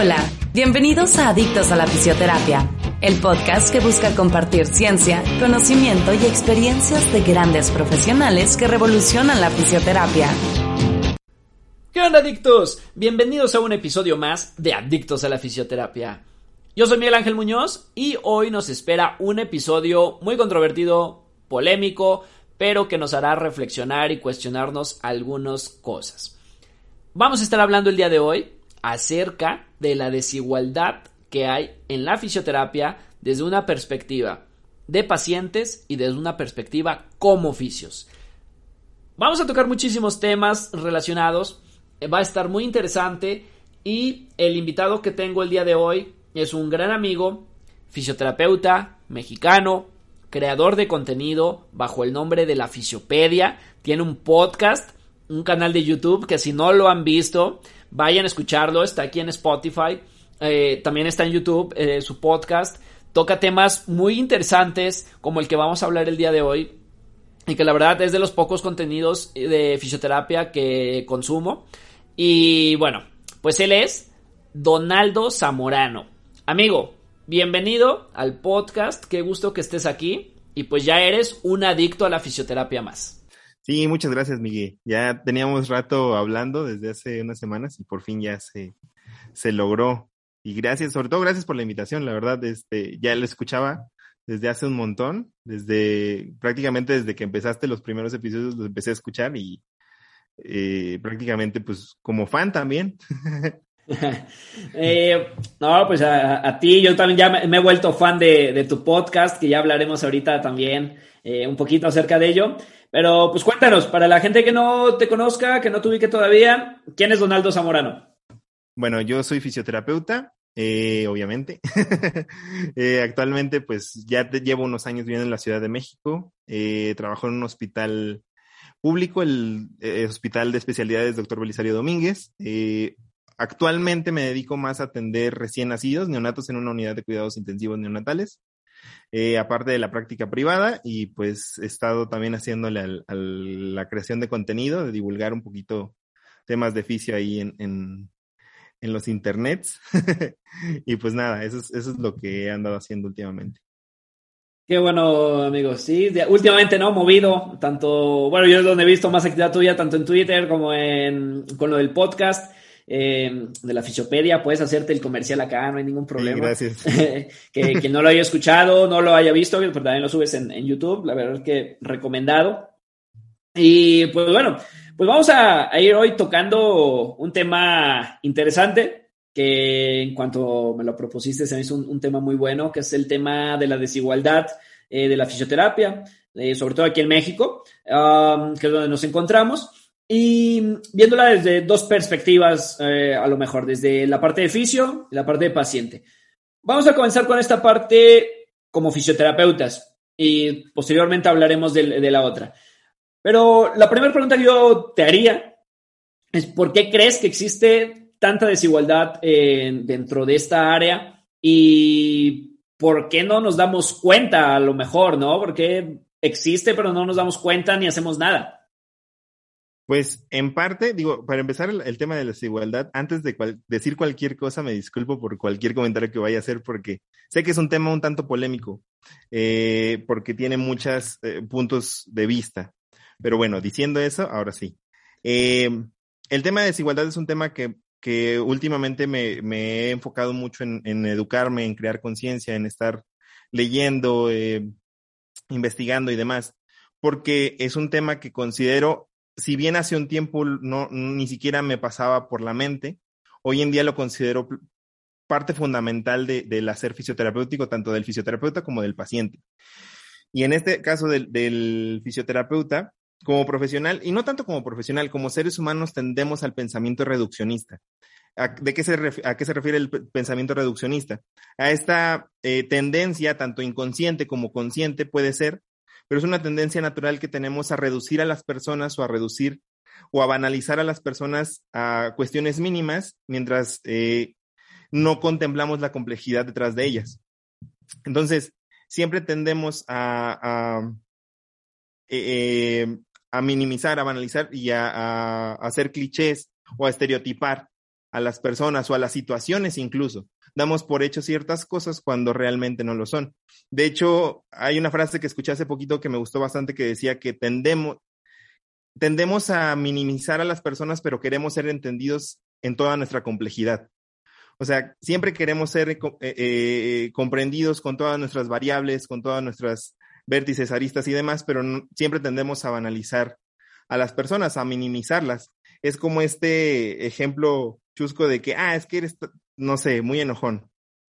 Hola, bienvenidos a Adictos a la Fisioterapia, el podcast que busca compartir ciencia, conocimiento y experiencias de grandes profesionales que revolucionan la fisioterapia. ¿Qué onda, adictos? Bienvenidos a un episodio más de Adictos a la Fisioterapia. Yo soy Miguel Ángel Muñoz y hoy nos espera un episodio muy controvertido, polémico, pero que nos hará reflexionar y cuestionarnos algunas cosas. Vamos a estar hablando el día de hoy acerca de la desigualdad que hay en la fisioterapia desde una perspectiva de pacientes y desde una perspectiva como oficios. Vamos a tocar muchísimos temas relacionados, va a estar muy interesante y el invitado que tengo el día de hoy es un gran amigo, fisioterapeuta mexicano, creador de contenido bajo el nombre de la Fisiopedia, tiene un podcast, un canal de YouTube que si no lo han visto, vayan a escucharlo, está aquí en Spotify, eh, también está en YouTube, eh, su podcast, toca temas muy interesantes como el que vamos a hablar el día de hoy y que la verdad es de los pocos contenidos de fisioterapia que consumo. Y bueno, pues él es Donaldo Zamorano. Amigo, bienvenido al podcast, qué gusto que estés aquí y pues ya eres un adicto a la fisioterapia más. Sí, muchas gracias, Miguel. Ya teníamos rato hablando desde hace unas semanas y por fin ya se, se logró. Y gracias, sobre todo gracias por la invitación, la verdad, este, ya lo escuchaba desde hace un montón, desde prácticamente desde que empezaste los primeros episodios los empecé a escuchar y eh, prácticamente pues como fan también. eh, no, pues a, a, ti, yo también ya me, he vuelto fan de, de, tu podcast, que ya hablaremos ahorita también eh, un poquito acerca de ello. Pero pues cuéntanos, para la gente que no te conozca, que no te ubique todavía, ¿quién es Donaldo Zamorano? Bueno, yo soy fisioterapeuta, eh, obviamente. eh, actualmente, pues ya te, llevo unos años viviendo en la Ciudad de México. Eh, trabajo en un hospital público, el eh, Hospital de Especialidades Dr. Belisario Domínguez. Eh, actualmente me dedico más a atender recién nacidos, neonatos en una unidad de cuidados intensivos neonatales. Eh, aparte de la práctica privada y pues he estado también haciéndole al, al, la creación de contenido, de divulgar un poquito temas de fisio ahí en, en, los internets. y pues nada, eso es, eso es lo que he andado haciendo últimamente. Qué bueno, amigos. Sí, últimamente no movido, tanto, bueno, yo es donde he visto más actividad tuya, tanto en Twitter como en, con lo del podcast eh, de la Fisiopedia, puedes hacerte el comercial acá, no hay ningún problema. Sí, gracias. que, que, no lo haya escuchado, no lo haya visto, pero también lo subes en, en, YouTube, la verdad es que recomendado. Y pues bueno, pues vamos a, a ir hoy tocando un tema interesante que en cuanto me lo propusiste se me hizo un, un tema muy bueno, que es el tema de la desigualdad eh, de la fisioterapia, eh, sobre todo aquí en México, um, que es donde nos encontramos y viéndola desde dos perspectivas, eh, a lo mejor, desde la parte de fisio y la parte de paciente. Vamos a comenzar con esta parte como fisioterapeutas y posteriormente hablaremos de, de la otra. Pero la primera pregunta que yo te haría es ¿por qué crees que existe tanta desigualdad eh, dentro de esta área y por qué no nos damos cuenta a lo mejor, ¿no? Porque existe pero no nos damos cuenta ni hacemos nada. Pues en parte, digo, para empezar el, tema de la desigualdad, antes de cual, decir cualquier cosa, me disculpo por cualquier comentario que vaya a hacer, porque sé que es un tema un tanto polémico, eh, porque tiene muchos eh, puntos de vista. Pero bueno, diciendo eso, ahora sí. Eh, el tema de desigualdad es un tema que, que últimamente me, me, he enfocado mucho en, educarme, en crear conciencia, en estar leyendo, investigando y demás, porque es un tema que considero si bien hace un tiempo no, ni siquiera me pasaba por la mente, hoy en día lo considero parte fundamental de, del hacer fisioterapéutico, tanto del fisioterapeuta como del paciente. Y en este caso del, del fisioterapeuta, como profesional, y no tanto como profesional, como seres humanos tendemos al pensamiento reduccionista. ¿De qué se ¿A qué se refiere el pensamiento reduccionista? A esta eh, tendencia, tanto inconsciente como consciente puede ser, pero es una tendencia natural que tenemos a reducir a las personas o a reducir o a banalizar a las personas a cuestiones mínimas mientras eh, no contemplamos la complejidad detrás de ellas. Entonces, siempre tendemos a, a, eh, a minimizar, a banalizar y a, hacer clichés o a estereotipar a las personas o a las situaciones incluso. Damos por hecho ciertas cosas cuando realmente no lo son. De hecho, hay una frase que escuché hace poquito que me gustó bastante que decía que tendemos, tendemos a minimizar a las personas, pero queremos ser entendidos en toda nuestra complejidad. O sea, siempre queremos ser eh, eh, comprendidos con todas nuestras variables, con todas nuestras vértices, aristas y demás, pero siempre tendemos a banalizar a las personas, a minimizarlas. Es como este ejemplo chusco de que, ah, es que eres, no sé, muy enojón.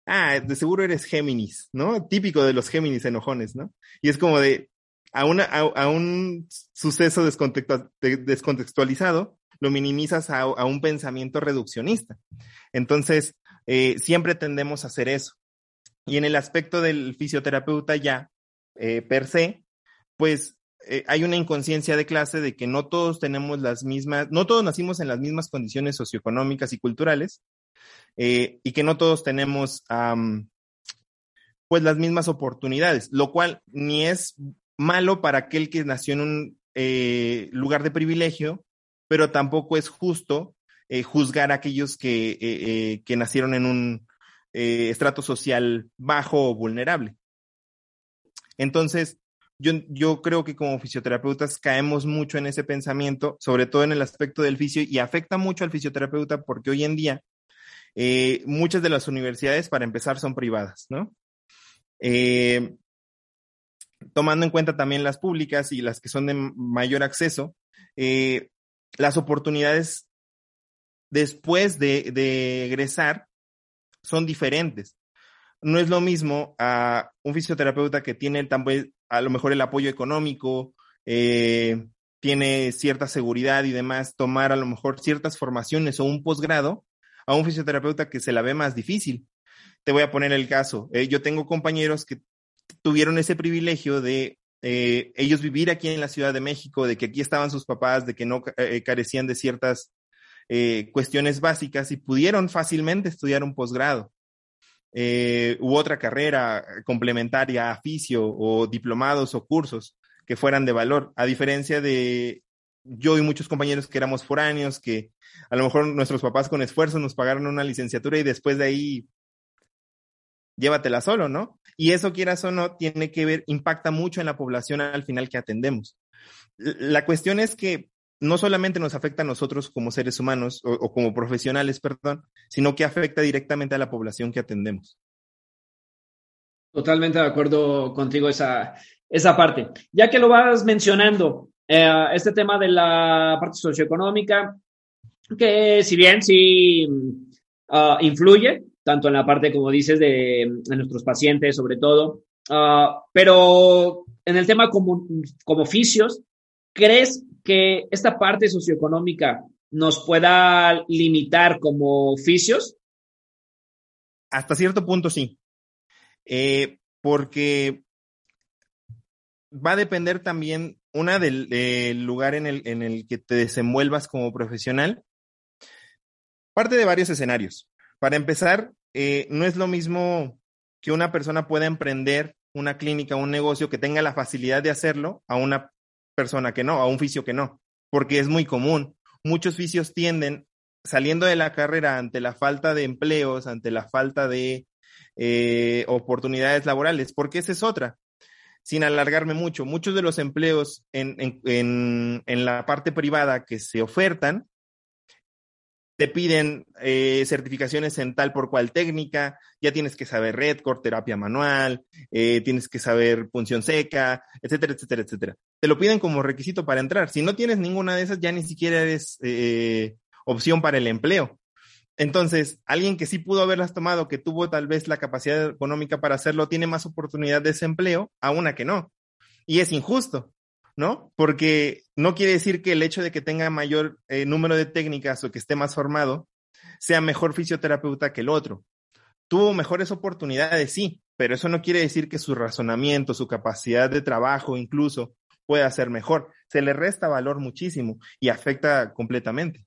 Ah, de seguro eres Géminis, ¿no? Típico de los Géminis enojones, ¿no? Y es como de, a, una, a, un suceso descontextualizado, lo minimizas a, a un pensamiento reduccionista. Entonces, eh, siempre tendemos a hacer eso. Y en el aspecto del fisioterapeuta ya, eh, per se, pues eh, hay una inconsciencia de clase de que no todos tenemos las mismas, no todos nacimos en las mismas condiciones socioeconómicas y culturales, y que no todos tenemos pues las mismas oportunidades, lo cual ni es malo para aquel que nació en un lugar de privilegio, pero tampoco es justo eh, juzgar a aquellos que, eh, eh, que nacieron en un estrato social bajo o vulnerable. Entonces, yo, yo, creo que como fisioterapeutas caemos mucho en ese pensamiento, sobre todo en el aspecto del fisio, y afecta mucho al fisioterapeuta porque hoy en día muchas de las universidades, para empezar, son privadas, ¿no? tomando en cuenta también las públicas y las que son de mayor acceso, las oportunidades después de, egresar son diferentes. No es lo mismo a un fisioterapeuta que tiene a lo mejor el apoyo económico, eh, tiene cierta seguridad y demás, tomar a lo mejor ciertas formaciones o un posgrado a un fisioterapeuta que se la ve más difícil. Te voy a poner el caso. Eh, yo tengo compañeros que tuvieron ese privilegio de eh, ellos vivir aquí en la Ciudad de México, de que aquí estaban sus papás, de que no carecían de ciertas eh, cuestiones básicas y pudieron fácilmente estudiar un posgrado eh, u otra carrera complementaria a o diplomados o cursos que fueran de valor, a diferencia de yo y muchos compañeros que éramos foráneos, que a lo mejor nuestros papás con esfuerzo nos pagaron una licenciatura y después de ahí llévatela solo, ¿no? Y eso quieras o no, tiene que ver, impacta mucho en la población al final que atendemos. La cuestión es que no solamente nos afecta a nosotros como seres humanos o, como profesionales, perdón, sino que afecta directamente a la población que atendemos. Totalmente de acuerdo contigo esa, esa parte. Ya que lo vas mencionando, eh, este tema de la parte socioeconómica, que si bien sí uh, influye, tanto en la parte, como dices, de, nuestros pacientes sobre todo, uh, pero en el tema como, como oficios, ¿crees que esta parte socioeconómica nos pueda limitar como oficios? Hasta cierto punto sí, eh, porque va a depender también, una, del, lugar en el, en el que te desenvuelvas como profesional. Parte de varios escenarios. Para empezar, eh, no es lo mismo que una persona pueda emprender una clínica, un negocio que tenga la facilidad de hacerlo a una persona que no, a un fisio que no, porque es muy común. Muchos fisios tienden, saliendo de la carrera ante la falta de empleos, ante la falta de eh, oportunidades laborales, porque esa es otra. Sin alargarme mucho, muchos de los empleos en, en, en la parte privada que se ofertan te piden eh, certificaciones en tal por cual técnica, ya tienes que saber red, core terapia manual, eh, tienes que saber punción seca, etcétera, etcétera, etcétera. Te lo piden como requisito para entrar. Si no tienes ninguna de esas, ya ni siquiera eres eh, opción para el empleo. Entonces, alguien que sí pudo haberlas tomado, que tuvo tal vez la capacidad económica para hacerlo, tiene más oportunidad de ese empleo a una que no. Y es injusto. ¿no? Porque no quiere decir que el hecho de que tenga mayor eh, número de técnicas o que esté más formado sea mejor fisioterapeuta que el otro. Tuvo mejores oportunidades, sí, pero eso no quiere decir que su razonamiento, su capacidad de trabajo incluso pueda ser mejor. Se le resta valor muchísimo y afecta completamente.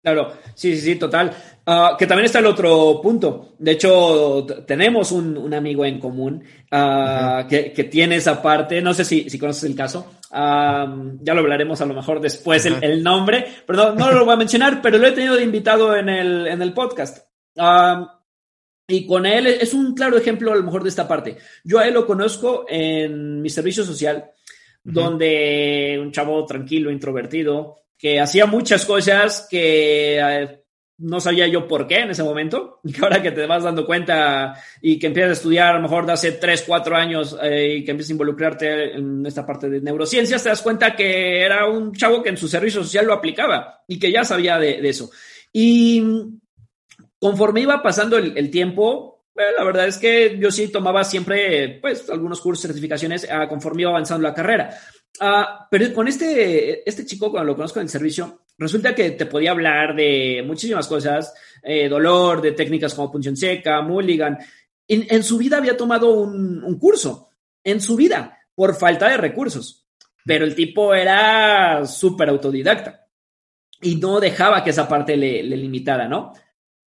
Claro, sí, sí, sí, total. Ah, que también está el otro punto. De hecho, tenemos un, amigo en común ah, que, tiene esa parte. No sé si, si conoces el caso. ya lo hablaremos a lo mejor después el, nombre, pero no, lo voy a mencionar, pero lo he tenido de invitado en el, en el podcast. y con él es un claro ejemplo a lo mejor de esta parte. Yo a él lo conozco en mi servicio social, donde un chavo tranquilo, introvertido, que hacía muchas cosas que eh, no sabía yo por qué en ese momento, y que ahora que te vas dando cuenta y que empiezas a estudiar a lo mejor de hace 3, 4 años eh, y que empiezas a involucrarte en esta parte de neurociencias, te das cuenta que era un chavo que en su servicio social lo aplicaba y que ya sabía de, eso. Y conforme iba pasando el, tiempo, eh, la verdad es que yo sí tomaba siempre, pues, algunos cursos, certificaciones, ah, conforme iba avanzando la carrera. Ah, pero con este, este chico, cuando lo conozco en el servicio, resulta que te podía hablar de muchísimas cosas, eh, dolor, de técnicas como punción seca, mulligan. En, su vida había tomado un, curso, en su vida, por falta de recursos. Pero el tipo era súper autodidacta y no dejaba que esa parte le, limitara, ¿no?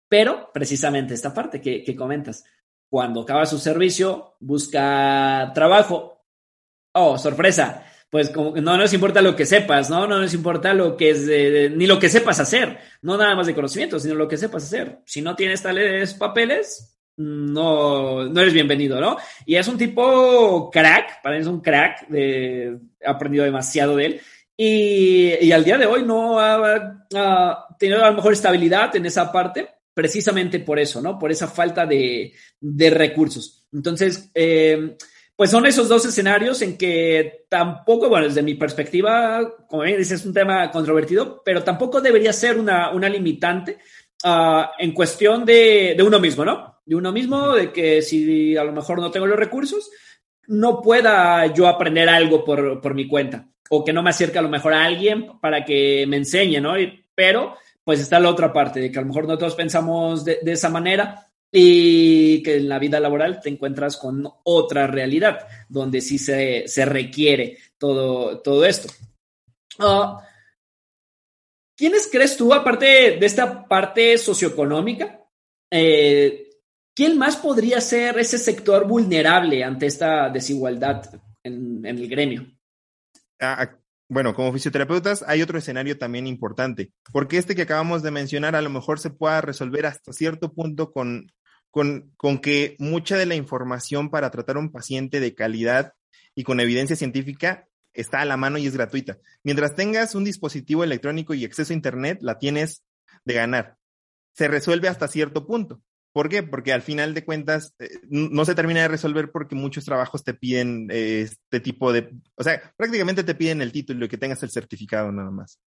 Pero precisamente esta parte que, que comentas, cuando acaba su servicio, busca trabajo. Oh, sorpresa, pues como no nos importa lo que sepas, ¿no? No nos importa lo que es, ni lo que sepas hacer, no nada más de conocimiento, sino lo que sepas hacer. Si no tienes tales papeles, no, no eres bienvenido, ¿no? Y es un tipo crack, para mí es un crack, he aprendido demasiado de él. Y, y al día de hoy no ha, tenido a lo mejor estabilidad en esa parte, precisamente por eso, ¿no? Por esa falta de, de recursos. Entonces, eh, pues son esos dos escenarios en que tampoco, bueno, desde mi perspectiva, como bien dices, es un tema controvertido, pero tampoco debería ser una, una limitante ah, en cuestión de, de, uno mismo, ¿no? De uno mismo, de que si a lo mejor no tengo los recursos, no pueda yo aprender algo por, por mi cuenta o que no me acerque a lo mejor a alguien para que me enseñe, ¿no? Pero pues está la otra parte, de que a lo mejor nosotros pensamos de, de esa manera y que en la vida laboral te encuentras con otra realidad, donde sí se, requiere todo, todo esto. Ah, ¿Quiénes crees tú, aparte de esta parte socioeconómica, eh, quién más podría ser ese sector vulnerable ante esta desigualdad en, el gremio? Ah, bueno, como fisioterapeutas hay otro escenario también importante, porque este que acabamos de mencionar a lo mejor se pueda resolver hasta cierto punto con con, que mucha de la información para tratar a un paciente de calidad y con evidencia científica está a la mano y es gratuita. Mientras tengas un dispositivo electrónico y acceso a Internet, la tienes de ganar. Se resuelve hasta cierto punto. ¿Por qué? Porque al final de cuentas eh, no se termina de resolver porque muchos trabajos te piden eh, este tipo de, o sea, prácticamente te piden el título y que tengas el certificado nada más.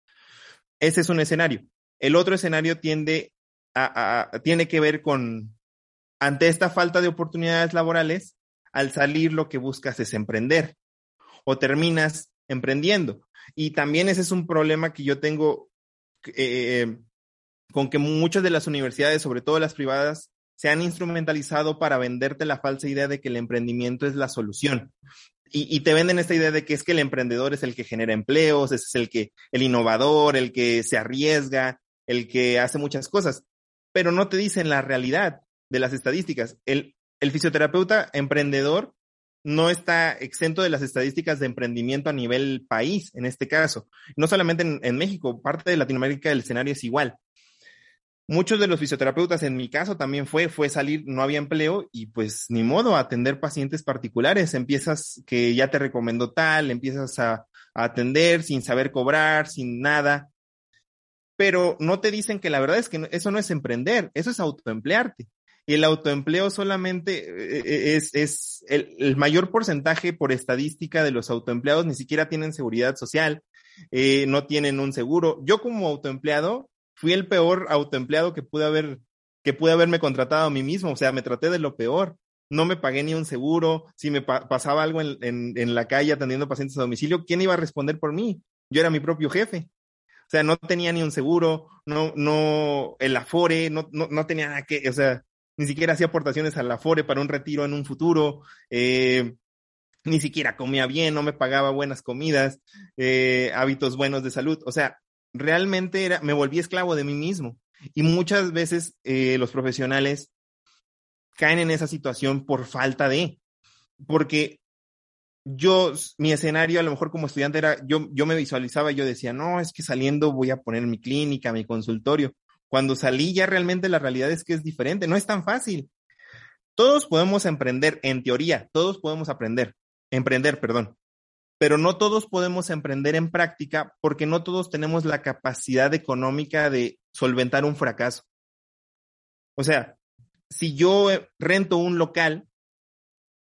Ese es un escenario. El otro escenario tiende a tiene que ver con, ante esta falta de oportunidades laborales, al salir lo que buscas es emprender o terminas emprendiendo. Y también ese es un problema que yo tengo eh, con que muchas de las universidades, sobre todo las privadas, se han instrumentalizado para venderte la falsa idea de que el emprendimiento es la solución. Y, te venden esta idea de que es que el emprendedor es el que genera empleos, es el que, el innovador, el que se arriesga, el que hace muchas cosas, pero no te dicen la realidad de las estadísticas. El, el fisioterapeuta emprendedor no está exento de las estadísticas de emprendimiento a nivel país, en este caso. No solamente en, México, parte de Latinoamérica el escenario es igual. Muchos de los fisioterapeutas, en mi caso también fue, fue salir, no había empleo y pues ni modo, atender pacientes particulares. Empiezas que ya te recomendó tal, empiezas a atender sin saber cobrar, sin nada. Pero no te dicen que la verdad es que eso no es emprender, eso es autoemplearte. El autoempleo solamente eh, eh, es, es el, mayor porcentaje por estadística de los autoempleados ni siquiera tienen seguridad social, eh, no tienen un seguro. Yo como autoempleado fui el peor autoempleado que pude haber, que pude haberme contratado a mí mismo, o sea, me traté de lo peor. No me pagué ni un seguro, si me pasaba algo en, en, en la calle atendiendo pacientes a domicilio, ¿quién iba a responder por mí? Yo era mi propio jefe. O sea, no tenía ni un seguro, no, no, el Afore, no, no, no tenía nada que, o sea, ni siquiera hacía aportaciones al Afore para un retiro en un futuro, eh, ni siquiera comía bien, no me pagaba buenas comidas, eh, hábitos buenos de salud. O sea, realmente era, me volví esclavo de mí mismo. Y muchas veces eh, los profesionales caen en esa situación por falta de, porque yo, mi escenario a lo mejor como estudiante era, yo, yo me visualizaba y yo decía, no, es que saliendo voy a poner mi clínica, mi consultorio. Cuando salí ya realmente la realidad es que es diferente, no es tan fácil. Todos podemos emprender, en teoría, todos podemos aprender, emprender, perdón, pero no todos podemos emprender en práctica porque no todos tenemos la capacidad económica de solventar un fracaso. O sea, si yo eh, rento un local,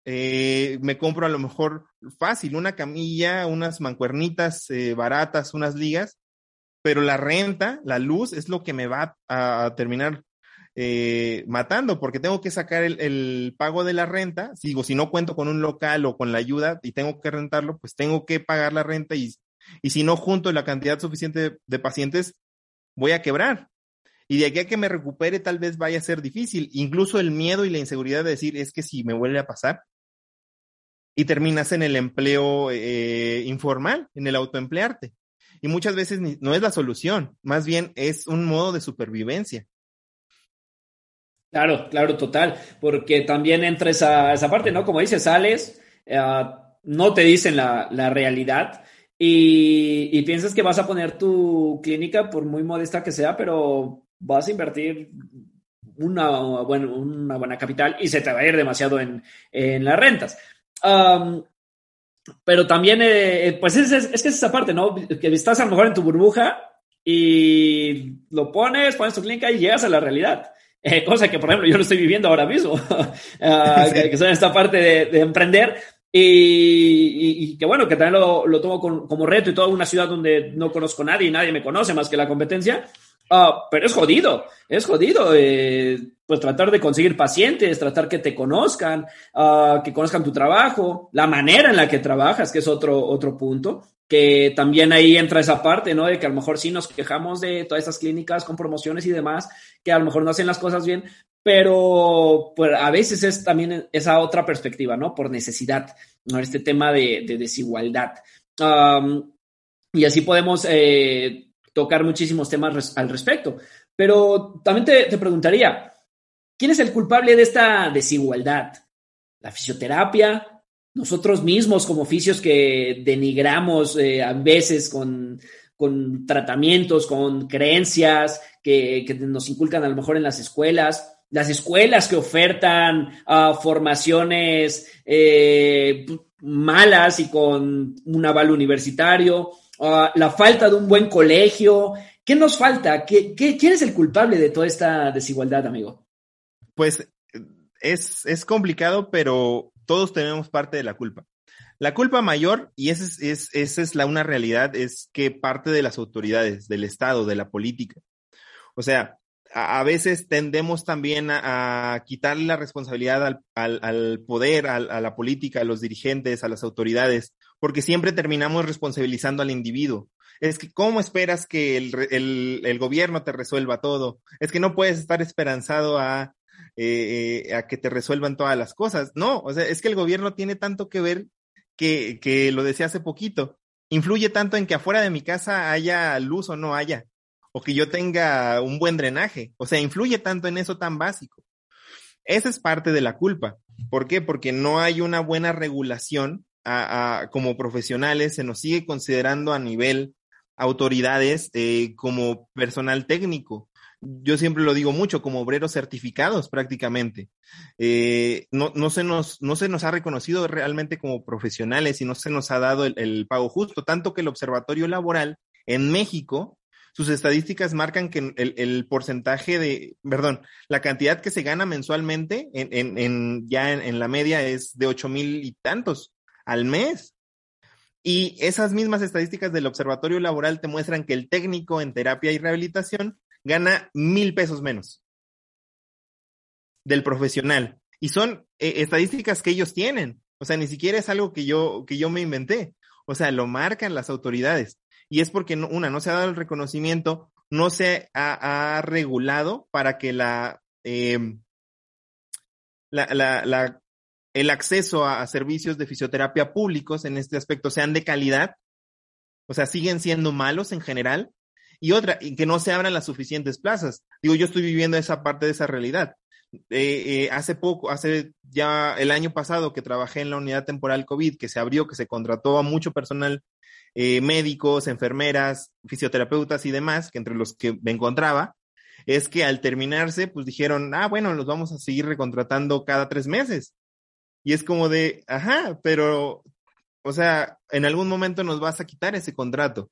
eh, me compro a lo mejor fácil una camilla, unas mancuernitas eh, baratas, unas ligas, pero la renta, la luz es lo que me va a terminar eh, matando, porque tengo que sacar el, pago de la renta. Digo, si no cuento con un local o con la ayuda y tengo que rentarlo, pues tengo que pagar la renta y, y si no junto la cantidad suficiente de, pacientes, voy a quebrar. Y de aquí a que me recupere, tal vez vaya a ser difícil. Incluso el miedo y la inseguridad de decir es que si me vuelve a pasar y terminas en el empleo eh, informal, en el autoemplearte. Y muchas veces no es la solución, más bien es un modo de supervivencia. Claro, claro, total, porque también entra esa, esa parte, ¿no? Como dices, sales, eh, no te dicen la, la realidad y, piensas que vas a poner tu clínica, por muy modesta que sea, pero vas a invertir una, bueno, una buena capital y se te va a ir demasiado en, en las rentas. Pero también, eh, pues es, es, es, que es esa parte, ¿no? Que estás a lo mejor en tu burbuja y lo pones, pones tu clínica y llegas a la realidad. Eh, cosa que, por ejemplo, yo lo estoy viviendo ahora mismo, uh, que, que en esta parte de, de emprender. Y, y, y, que bueno, que también lo, lo tomo con, como reto y toda una ciudad donde no conozco a nadie y nadie me conoce más que la competencia. Uh, pero es jodido, es jodido. Eh, pues tratar de conseguir pacientes, tratar que te conozcan, uh, que conozcan tu trabajo, la manera en la que trabajas, que es otro, otro punto que también ahí entra esa parte, ¿no? De que a lo mejor sí nos quejamos de todas estas clínicas con promociones y demás, que a lo mejor no hacen las cosas bien, pero pues, a veces es también esa otra perspectiva, ¿no? Por necesidad, ¿no? Este tema de, de desigualdad. Um, y así podemos eh, tocar muchísimos temas al respecto. Pero también te, te preguntaría, ¿quién es el culpable de esta desigualdad? ¿La fisioterapia? nosotros mismos como oficios que denigramos eh, a veces con, con, tratamientos, con creencias que, que, nos inculcan a lo mejor en las escuelas, las escuelas que ofertan uh, formaciones eh, malas y con un aval universitario, uh, la falta de un buen colegio. ¿Qué nos falta? ¿Qué, qué, quién es el culpable de toda esta desigualdad, amigo? Pues es, es complicado, pero todos tenemos parte de la culpa. La culpa mayor, y esa es, es, la, una realidad, es que parte de las autoridades, del Estado, de la política. O sea, a, veces tendemos también a, a quitarle la responsabilidad al, al, poder, a la política, a los dirigentes, a las autoridades, porque siempre terminamos responsabilizando al individuo. Es que, ¿cómo esperas que el, el, gobierno te resuelva todo? Es que no puedes estar esperanzado a eh, eh, a que te resuelvan todas las cosas. No, o sea, es que el gobierno tiene tanto que ver que, que lo decía hace poquito, influye tanto en que afuera de mi casa haya luz o no haya, o que yo tenga un buen drenaje, o sea, influye tanto en eso tan básico. Esa es parte de la culpa. ¿Por qué? Porque no hay una buena regulación como profesionales, se nos sigue considerando a nivel autoridades eh, como personal técnico yo siempre lo digo mucho, como obreros certificados prácticamente. Eh, no, no, se nos, no se nos ha reconocido realmente como profesionales y no se nos ha dado el, pago justo, tanto que el Observatorio Laboral en México, sus estadísticas marcan que el, el, porcentaje de, perdón, la cantidad que se gana mensualmente en, en, en ya en, en, la media es de ocho mil y tantos al mes. Y esas mismas estadísticas del Observatorio Laboral te muestran que el técnico en terapia y rehabilitación gana mil pesos menos del profesional. Y son eh, estadísticas que ellos tienen. O sea, ni siquiera es algo que yo, que yo me inventé. O sea, lo marcan las autoridades. Y es porque, una, no se ha dado el reconocimiento, no se ha, regulado para que la, em, la, el acceso a, servicios de fisioterapia públicos en este aspecto sean de calidad, o sea, siguen siendo malos en general, y otra, y que no se abran las suficientes plazas. Digo, yo estoy viviendo esa parte de esa realidad. Eh, eh, hace poco, hace ya el año pasado que trabajé en la unidad temporal COVID, que se abrió, que se contrató a mucho personal, eh, médicos, enfermeras, fisioterapeutas y demás, que entre los que me encontraba, es que al terminarse, pues dijeron, ah, bueno, los vamos a seguir recontratando cada tres meses. Y es como de, ajá, pero, o sea, en algún momento nos vas a quitar ese contrato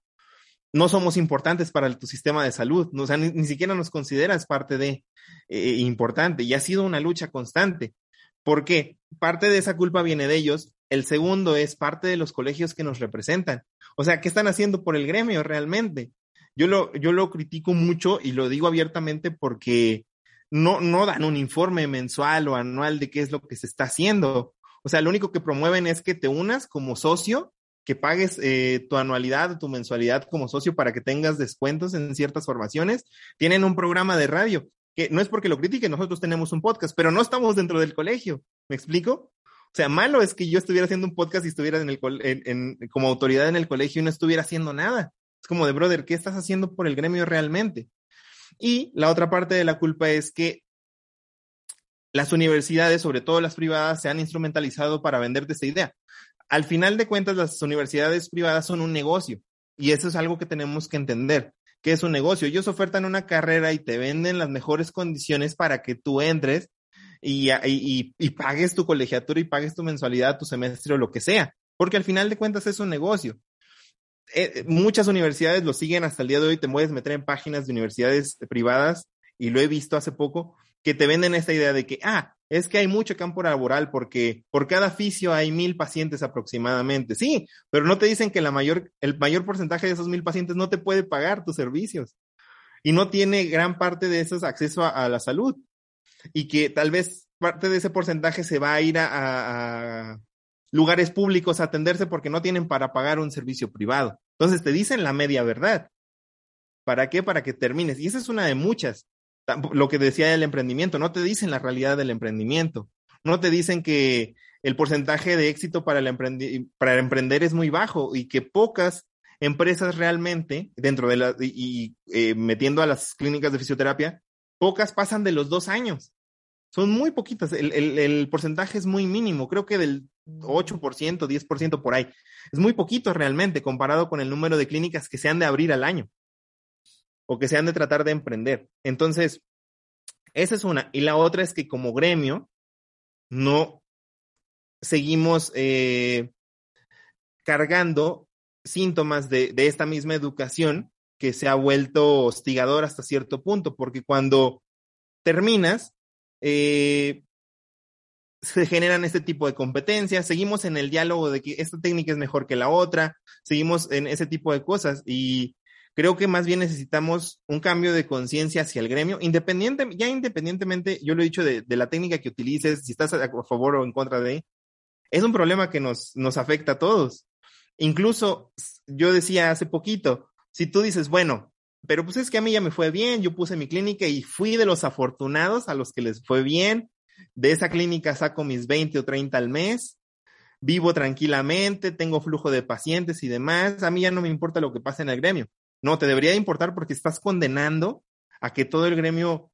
no somos importantes para tu sistema de salud, o sea, ni, siquiera nos consideras parte de eh, importante y ha sido una lucha constante. ¿Por qué? Parte de esa culpa viene de ellos. El segundo es parte de los colegios que nos representan. O sea, ¿qué están haciendo por el gremio realmente? Yo lo, yo lo critico mucho y lo digo abiertamente porque no, no dan un informe mensual o anual de qué es lo que se está haciendo. O sea, lo único que promueven es que te unas como socio que pagues eh, tu anualidad o tu mensualidad como socio para que tengas descuentos en ciertas formaciones. Tienen un programa de radio, que no es porque lo critiquen, nosotros tenemos un podcast, pero no estamos dentro del colegio. ¿Me explico? O sea, malo es que yo estuviera haciendo un podcast y estuviera en el, como autoridad en el colegio y no estuviera haciendo nada. Es como de, brother, ¿qué estás haciendo por el gremio realmente? Y la otra parte de la culpa es que las universidades, sobre todo las privadas, se han instrumentalizado para venderte esa idea al final de cuentas, las universidades privadas son un negocio y eso es algo que tenemos que entender, que es un negocio. Ellos ofertan una carrera y te venden las mejores condiciones para que tú entres y, y, pagues tu colegiatura y pagues tu mensualidad, tu semestre o lo que sea, porque al final de cuentas es un negocio. Eh, muchas universidades lo siguen hasta el día de hoy, te puedes meter en páginas de universidades privadas y lo he visto hace poco, que te venden esta idea de que, ah, es que hay mucho campo laboral porque por cada fisio hay mil pacientes aproximadamente. Sí, pero no te dicen que la mayor, el mayor porcentaje de esos mil pacientes no te puede pagar tus servicios y no tiene gran parte de esos acceso a, la salud y que tal vez parte de ese porcentaje se va a ir a, a lugares públicos atenderse porque no tienen para pagar un servicio privado. Entonces te dicen la media verdad. ¿Para qué? Para que termines. Y esa es una de muchas lo que decía el emprendimiento, no te dicen la realidad del emprendimiento, no te dicen que el porcentaje de éxito para el, para emprender es muy bajo y que pocas empresas realmente, dentro de la, y, eh, metiendo a las clínicas de fisioterapia, pocas pasan de los dos años. Son muy poquitas, el porcentaje es muy mínimo, creo que del 8%, 10% por ahí. Es muy poquito realmente comparado con el número de clínicas que se han de abrir al año o que se han de tratar de emprender. Entonces, esa es una. Y la otra es que como gremio no seguimos eh, cargando síntomas de, esta misma educación que se ha vuelto hostigador hasta cierto punto, porque cuando terminas, eh, se generan este tipo de competencias, seguimos en el diálogo de que esta técnica es mejor que la otra, seguimos en ese tipo de cosas y Creo que más bien necesitamos un cambio de conciencia hacia el gremio, independiente, ya independientemente, yo lo he dicho, de, la técnica que utilices, si estás a favor o en contra de, es un problema que nos, nos afecta a todos. Incluso yo decía hace poquito, si tú dices, bueno, pero pues es que a mí ya me fue bien, yo puse mi clínica y fui de los afortunados a los que les fue bien, de esa clínica saco mis 20 o 30 al mes, vivo tranquilamente, tengo flujo de pacientes y demás, a mí ya no me importa lo que pase en el gremio. No, te debería importar porque estás condenando a que todo el gremio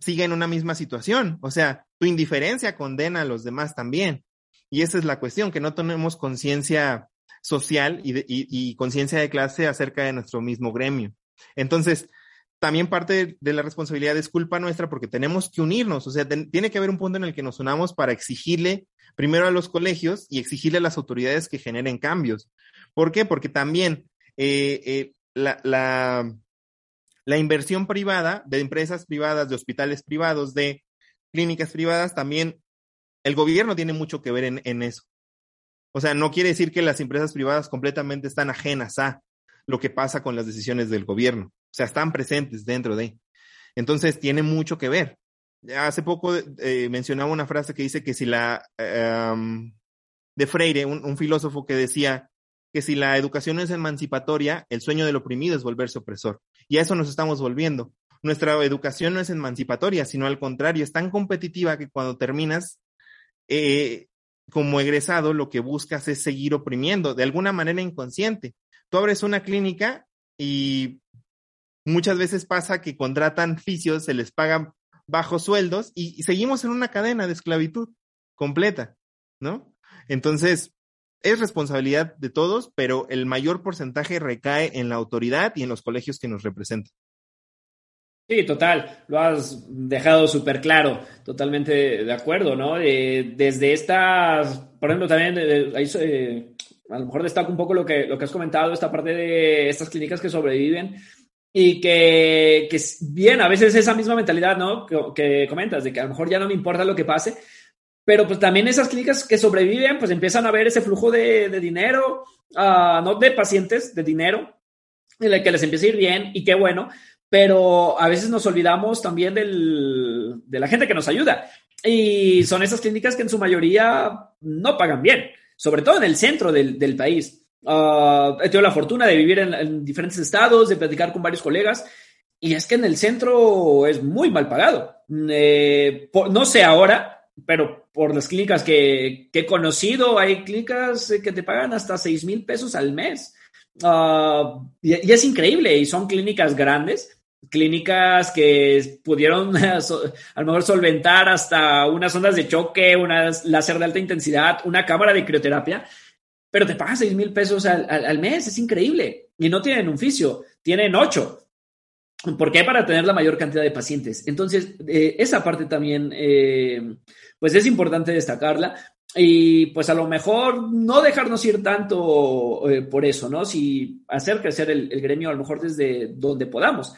siga en una misma situación. O sea, tu indiferencia condena a los demás también. Y esa es la cuestión, que no tenemos conciencia social y, conciencia de clase acerca de nuestro mismo gremio. Entonces, también parte de la responsabilidad es culpa nuestra porque tenemos que unirnos. O sea, tiene que haber un punto en el que nos unamos para exigirle primero a los colegios y exigirle a las autoridades que generen cambios. ¿Por qué? Porque también eh, eh, la, la, inversión privada de empresas privadas, de hospitales privados, de clínicas privadas, también el gobierno tiene mucho que ver en, en eso. O sea, no quiere decir que las empresas privadas completamente están ajenas a lo que pasa con las decisiones del gobierno. Sea, están presentes dentro de. Entonces, tiene mucho que ver. Hace poco eh, mencionaba una frase que dice que si la de Freire, un, filósofo que decía que si la educación es emancipatoria, el sueño del oprimido es volverse opresor. Y a eso nos estamos volviendo. Nuestra educación no es emancipatoria, sino al contrario, es tan competitiva que cuando terminas eh, como egresado, lo que buscas es seguir oprimiendo de alguna manera inconsciente. Tú abres una clínica y muchas veces pasa que contratan fisios, se les pagan bajos sueldos y, seguimos en una cadena de esclavitud completa, ¿no? Entonces, es responsabilidad de todos, pero el mayor porcentaje recae en la autoridad y en los colegios que nos representan. Sí, total, lo has dejado súper claro, totalmente de acuerdo, ¿no? desde estas, por ejemplo, también eh, a lo mejor destaco un poco lo que, lo que has comentado, esta parte de estas clínicas que sobreviven y que, que bien, a veces esa misma mentalidad, ¿no? Que, comentas, de que a lo mejor ya no me importa lo que pase, pero pues también esas clínicas que sobreviven, pues empiezan a ver ese flujo de, dinero, uh, no de pacientes, de dinero, en el que les empieza a ir bien y qué bueno, pero a veces nos olvidamos también del, de la gente que nos ayuda. Y son esas clínicas que en su mayoría no pagan bien, sobre todo en el centro del, del país. Uh, he tenido la fortuna de vivir en, diferentes estados, de platicar con varios colegas, y es que en el centro es muy mal pagado. Eh, no sé ahora, pero por las clínicas que, que, he conocido, hay clínicas que te pagan hasta 6 mil pesos al mes. Uh, y, y, es increíble, y son clínicas grandes clínicas que pudieron a lo mejor solventar hasta unas ondas de choque, una láser de alta intensidad, una cámara de crioterapia, pero te pagan 6 mil pesos al, mes, es increíble. Y no tienen un fisio, tienen 8. ¿Por qué? Para tener la mayor cantidad de pacientes. Entonces, eh, esa parte también, eh, pues es importante destacarla. Y pues a lo mejor no dejarnos ir tanto eh, por eso, ¿no? Si hacer crecer el, el gremio a lo mejor desde donde podamos.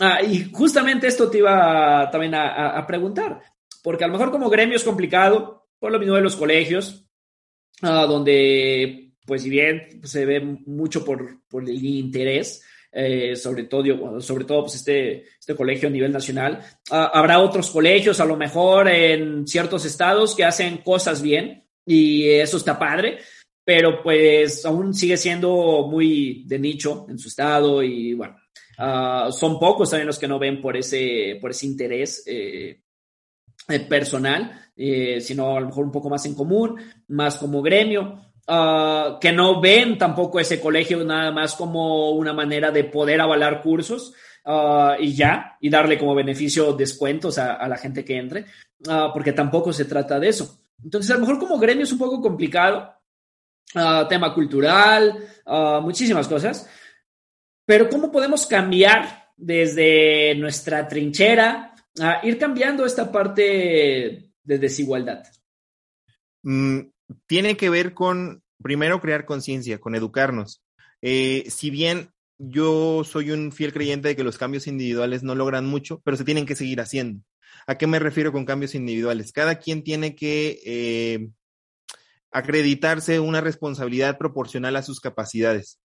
Ah, y justamente esto te iba también a, preguntar, porque a lo mejor como gremio es complicado, por lo mismo de los colegios, ah, donde, pues si bien se ve mucho por, el interés, eh, sobre todo, sobre todo pues este, este colegio a nivel nacional, habrá otros colegios, a lo mejor en ciertos estados, que hacen cosas bien y eso está padre, pero pues aún sigue siendo muy de nicho en su estado y bueno, Ah, son pocos también los que no ven por ese, por ese interés eh, personal, eh, sino a lo mejor un poco más en común, más como gremio. Ah, que no ven tampoco ese colegio nada más como una manera de poder avalar cursos ah, y ya, y darle como beneficio descuentos a, la gente que entre, porque tampoco se trata de eso. Entonces, a lo mejor como gremio es un poco complicado, tema cultural, muchísimas cosas, pero ¿cómo podemos cambiar desde nuestra trinchera a ir cambiando esta parte de desigualdad? Mm, tiene que ver con, primero, crear conciencia, con educarnos. Eh, si bien yo soy un fiel creyente de que los cambios individuales no logran mucho, pero se tienen que seguir haciendo. ¿A qué me refiero con cambios individuales? Cada quien tiene que eh, acreditarse una responsabilidad proporcional a sus capacidades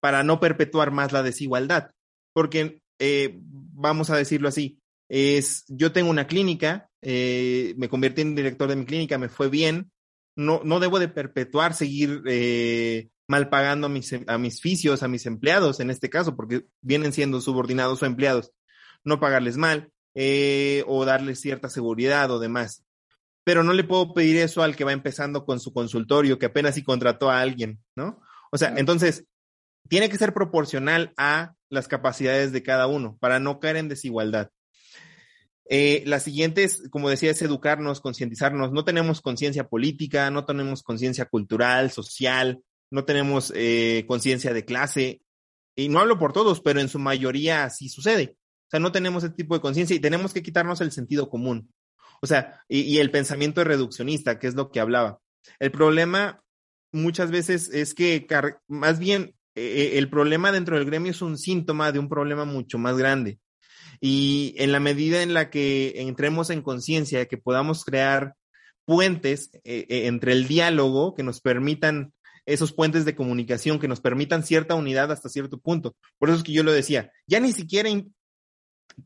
para no perpetuar más la desigualdad. Porque, eh, vamos a decirlo así, es, yo tengo una clínica, eh, me convertí en director de mi clínica, me fue bien, no, no debo de perpetuar, seguir eh, mal pagando a mis, a mis fisios, a mis empleados en este caso, porque vienen siendo subordinados o empleados, no pagarles mal o darles cierta seguridad o demás. Pero no le puedo pedir eso al que va empezando con su consultorio, que apenas si contrató a alguien, ¿no? O sea, entonces, tiene que ser proporcional a las capacidades de cada uno para no caer en desigualdad. Eh, la siguiente es, como decía, es educarnos, concientizarnos. No tenemos conciencia política, no tenemos conciencia cultural, social, no tenemos eh, conciencia de clase. Y no hablo por todos, pero en su mayoría sí sucede. O sea, no tenemos ese tipo de conciencia y tenemos que quitarnos el sentido común. O sea, y, el pensamiento reduccionista, que es lo que hablaba. El problema muchas veces es que más bien eh, el problema dentro del gremio es un síntoma de un problema mucho más grande. Y en la medida en la que entremos en conciencia, que podamos crear puentes eh, eh, entre el diálogo que nos permitan esos puentes de comunicación que nos permitan cierta unidad hasta cierto punto. Por eso es que yo lo decía, ya ni siquiera,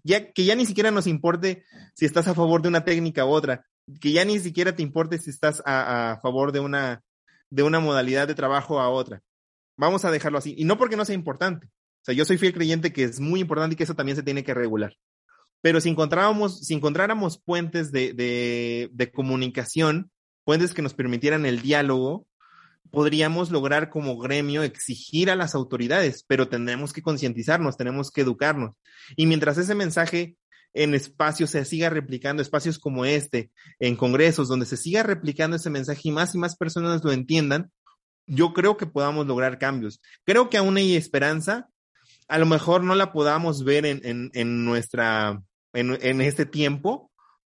ya, que ya ni siquiera nos importe si estás a favor de una técnica u otra, que ya ni siquiera te importe si estás a, a favor de una, de una modalidad de trabajo a otra vamos a dejarlo así. Y no porque no sea importante. Sea, yo soy fiel creyente que es muy importante y que eso también se tiene que regular. Pero si encontrábamos, si encontráramos puentes de, de, de comunicación, puentes que nos permitieran el diálogo, podríamos lograr como gremio exigir a las autoridades, pero tenemos que concientizarnos, tenemos que educarnos. Y mientras ese mensaje en espacios se siga replicando, espacios como este, en congresos, donde se siga replicando ese mensaje y más y más personas lo entiendan, yo creo que podamos lograr cambios. Creo que aún hay esperanza. A lo mejor no la podamos ver en, en, en nuestra, en, en este tiempo,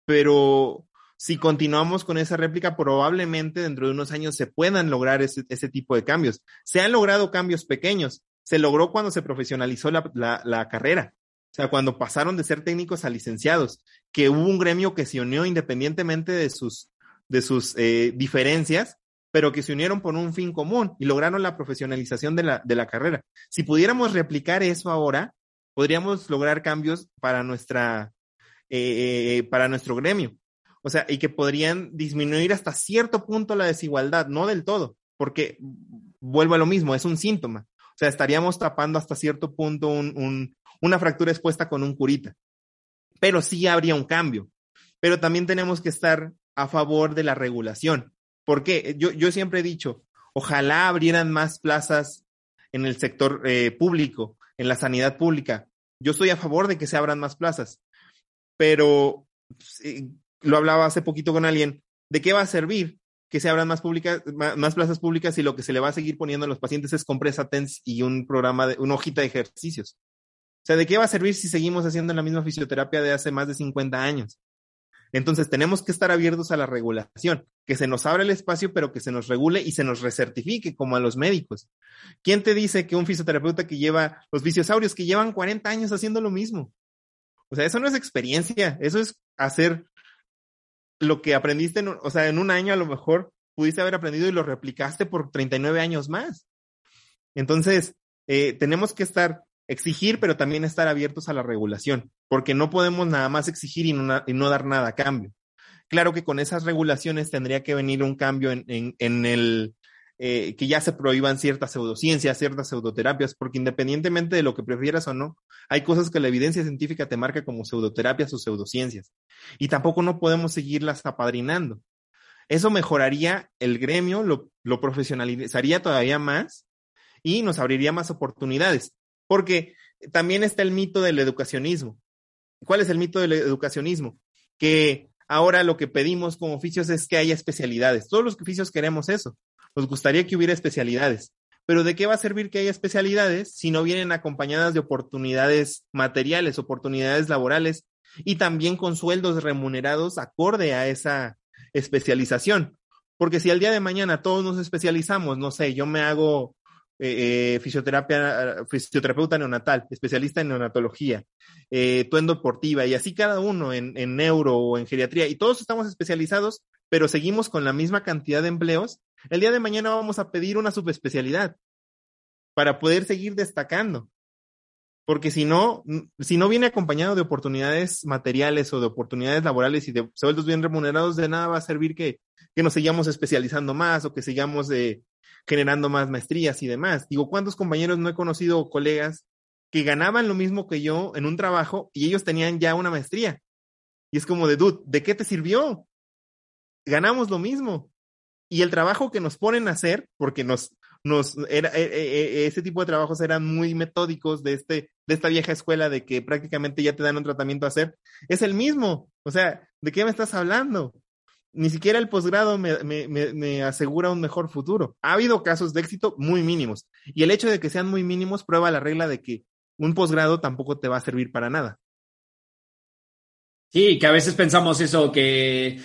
pero si continuamos con esa réplica, probablemente dentro de unos años se puedan lograr ese, ese tipo de cambios. Se han logrado cambios pequeños. Se logró cuando se profesionalizó la, la, la carrera. O sea, cuando pasaron de ser técnicos a licenciados, que hubo un gremio que se unió independientemente de sus, de sus eh, diferencias, pero que se unieron por un fin común y lograron la profesionalización de la, de la carrera. Si pudiéramos replicar eso ahora, podríamos lograr cambios para nuestra, eh, para nuestro gremio. O sea, y que podrían disminuir hasta cierto punto la desigualdad, no del todo, porque vuelvo a lo mismo, es un síntoma. O sea, estaríamos tapando hasta cierto punto un, un, una fractura expuesta con un curita. Pero sí habría un cambio. Pero también tenemos que estar a favor de la regulación. Porque yo, yo siempre he dicho, ojalá abrieran más plazas en el sector eh, público, en la sanidad pública. Yo estoy a favor de que se abran más plazas, pero eh, lo hablaba hace poquito con alguien, ¿de qué va a servir que se abran más, públicas, más plazas públicas y lo que se le va a seguir poniendo a los pacientes es compresa TENS y un programa, de, una hojita de ejercicios? O sea, ¿de qué va a servir si seguimos haciendo la misma fisioterapia de hace más de 50 años? Entonces tenemos que estar abiertos a la regulación, que se nos abra el espacio, pero que se nos regule y se nos recertifique como a los médicos. ¿Quién te dice que un fisioterapeuta que lleva los viciosaurios que llevan 40 años haciendo lo mismo? O sea, eso no es experiencia, eso es hacer lo que aprendiste, en, o sea, en un año a lo mejor pudiste haber aprendido y lo replicaste por 39 años más. Entonces, eh, tenemos que estar, exigir, pero también estar abiertos a la regulación, porque no podemos nada más exigir y no, y no dar nada a cambio. Claro que con esas regulaciones tendría que venir un cambio en, el, eh, que ya se prohíban ciertas pseudociencias, ciertas pseudoterapias, porque independientemente de lo que prefieras o no, hay cosas que la evidencia científica te marca como pseudoterapias o pseudociencias. Y tampoco no podemos seguirlas apadrinando. Eso mejoraría el gremio, lo profesionalizaría todavía más y nos abriría más oportunidades. Porque también está el mito del educacionismo. ¿Cuál es el mito del educacionismo? Que ahora lo que pedimos como oficios es que haya especialidades. Todos los oficios queremos eso. Nos gustaría que hubiera especialidades. Pero ¿de qué va a servir que haya especialidades si no vienen acompañadas de oportunidades materiales, oportunidades laborales y también con sueldos remunerados acorde a esa especialización? Porque si al día de mañana todos nos especializamos, no sé, yo me hago eh, eh, fisioterapia, fisioterapeuta neonatal, especialista en neonatología, eh, tú en deportiva y así cada uno en, en neuro o en geriatría y todos estamos especializados, pero seguimos con la misma cantidad de empleos, el día de mañana vamos a pedir una subespecialidad para poder seguir destacando. Porque si no, si no viene acompañado de oportunidades materiales o de oportunidades laborales y de sueldos bien remunerados, de nada va a servir que, que nos sigamos especializando más o que sigamos eh, generando más maestrías y demás. Digo, ¿cuántos compañeros no he conocido colegas que ganaban lo mismo que yo en un trabajo y ellos tenían ya una maestría? Y es como de, dude, ¿de qué te sirvió? Ganamos lo mismo. Y el trabajo que nos ponen a hacer, porque nos, nos, era, e, e, e, ese tipo de trabajos eran muy metódicos de este, de esta vieja escuela de que prácticamente ya te dan un tratamiento a hacer, es el mismo. O sea, ¿de qué me estás hablando? Ni siquiera el posgrado me, asegura un mejor futuro. Ha habido casos de éxito muy mínimos. Y el hecho de que sean muy mínimos prueba la regla de que un posgrado tampoco te va a servir para nada. Sí, que a veces pensamos eso, que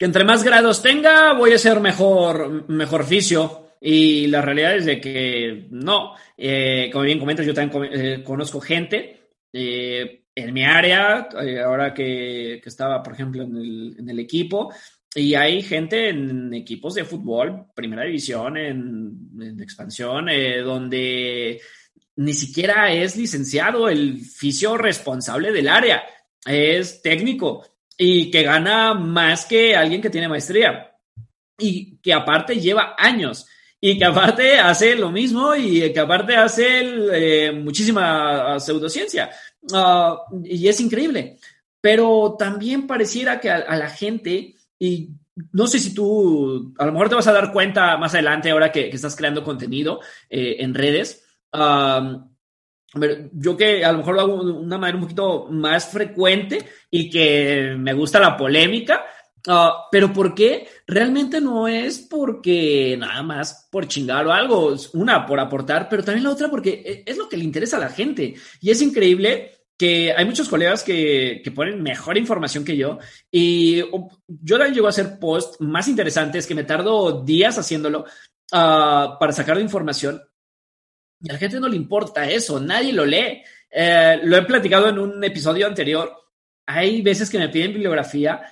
que entre más grados tenga, voy a ser mejor, mejor fisio. Y la realidad es de que no. Eh, como bien comentas, yo también eh, conozco gente eh, en mi área, eh, ahora que, que, estaba, por ejemplo, en el, en el, equipo, y hay gente en equipos de fútbol, primera división, en, en expansión, eh, donde ni siquiera es licenciado el fisio responsable del área, es técnico y que gana más que alguien que tiene maestría y que aparte lleva años. Y que aparte hace lo mismo y que aparte hace eh, muchísima pseudociencia. Ah, y es increíble. Pero también pareciera que a, la gente, y no sé si tú, a lo mejor te vas a dar cuenta más adelante ahora que, estás creando contenido eh, en redes. yo que a lo mejor lo hago de una manera un poquito más frecuente y que me gusta la polémica, Ah, pero ¿por qué? Realmente no es porque nada más por chingar o algo, una por aportar, pero también la otra porque e, es lo que le interesa a la gente. Y es increíble que hay muchos colegas que, ponen mejor información que yo y yo también llego a hacer posts más interesantes que me tardo días haciéndolo ah, para sacar de información y a la gente no le importa eso, nadie lo lee. Eh, lo he platicado en un episodio anterior. Hay veces que me piden bibliografía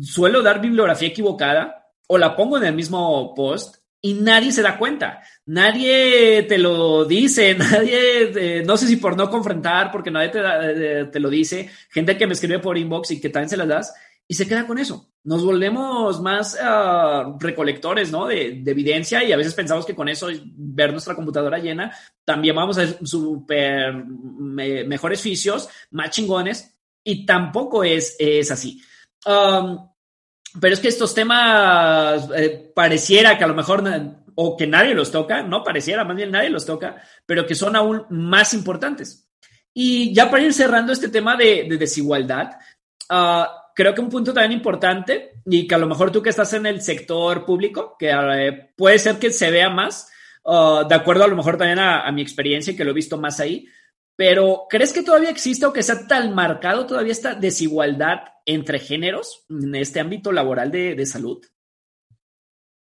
suelo dar bibliografía equivocada o la pongo en el mismo post y nadie se da cuenta. Nadie te lo dice, nadie, eh, no sé si por no confrontar, porque nadie te, eh, te, lo dice, gente que me escribe por inbox y que también se las das y se queda con eso. Nos volvemos más ah, recolectores, ¿no? De, evidencia y a veces pensamos que con eso, ver nuestra computadora llena, también vamos a ser súper mejores fisios, más chingones y tampoco es, es así. Um, pero es que estos temas eh, pareciera que a lo mejor, o que nadie los toca, no pareciera, más bien nadie los toca, pero que son aún más importantes. Y ya para ir cerrando este tema de, desigualdad, uh, creo que un punto también importante, y que a lo mejor tú que estás en el sector público, que eh, puede ser que se vea más, uh, de acuerdo a lo mejor también a, a mi experiencia, que lo he visto más ahí, pero, ¿crees que todavía existe o que sea tan marcado todavía esta desigualdad entre géneros en este ámbito laboral de, salud?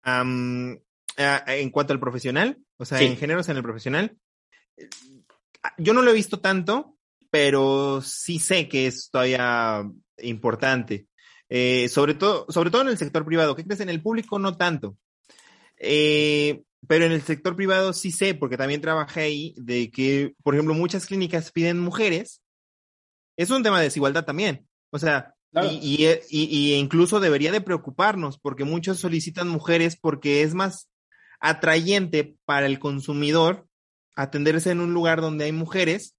en cuanto al profesional, o sea, en géneros en el profesional, yo no lo he visto tanto, pero sí sé que es todavía importante. Eh, sobre, todo, sobre todo en el sector privado. ¿Qué crees? En el público no tanto. Eh, pero en el sector privado sí sé, porque también trabajé ahí, de que, por ejemplo, muchas clínicas piden mujeres. Es un tema de desigualdad también. O sea, y, y, incluso debería de preocuparnos, porque muchos solicitan mujeres porque es más atrayente para el consumidor atenderse en un lugar donde hay mujeres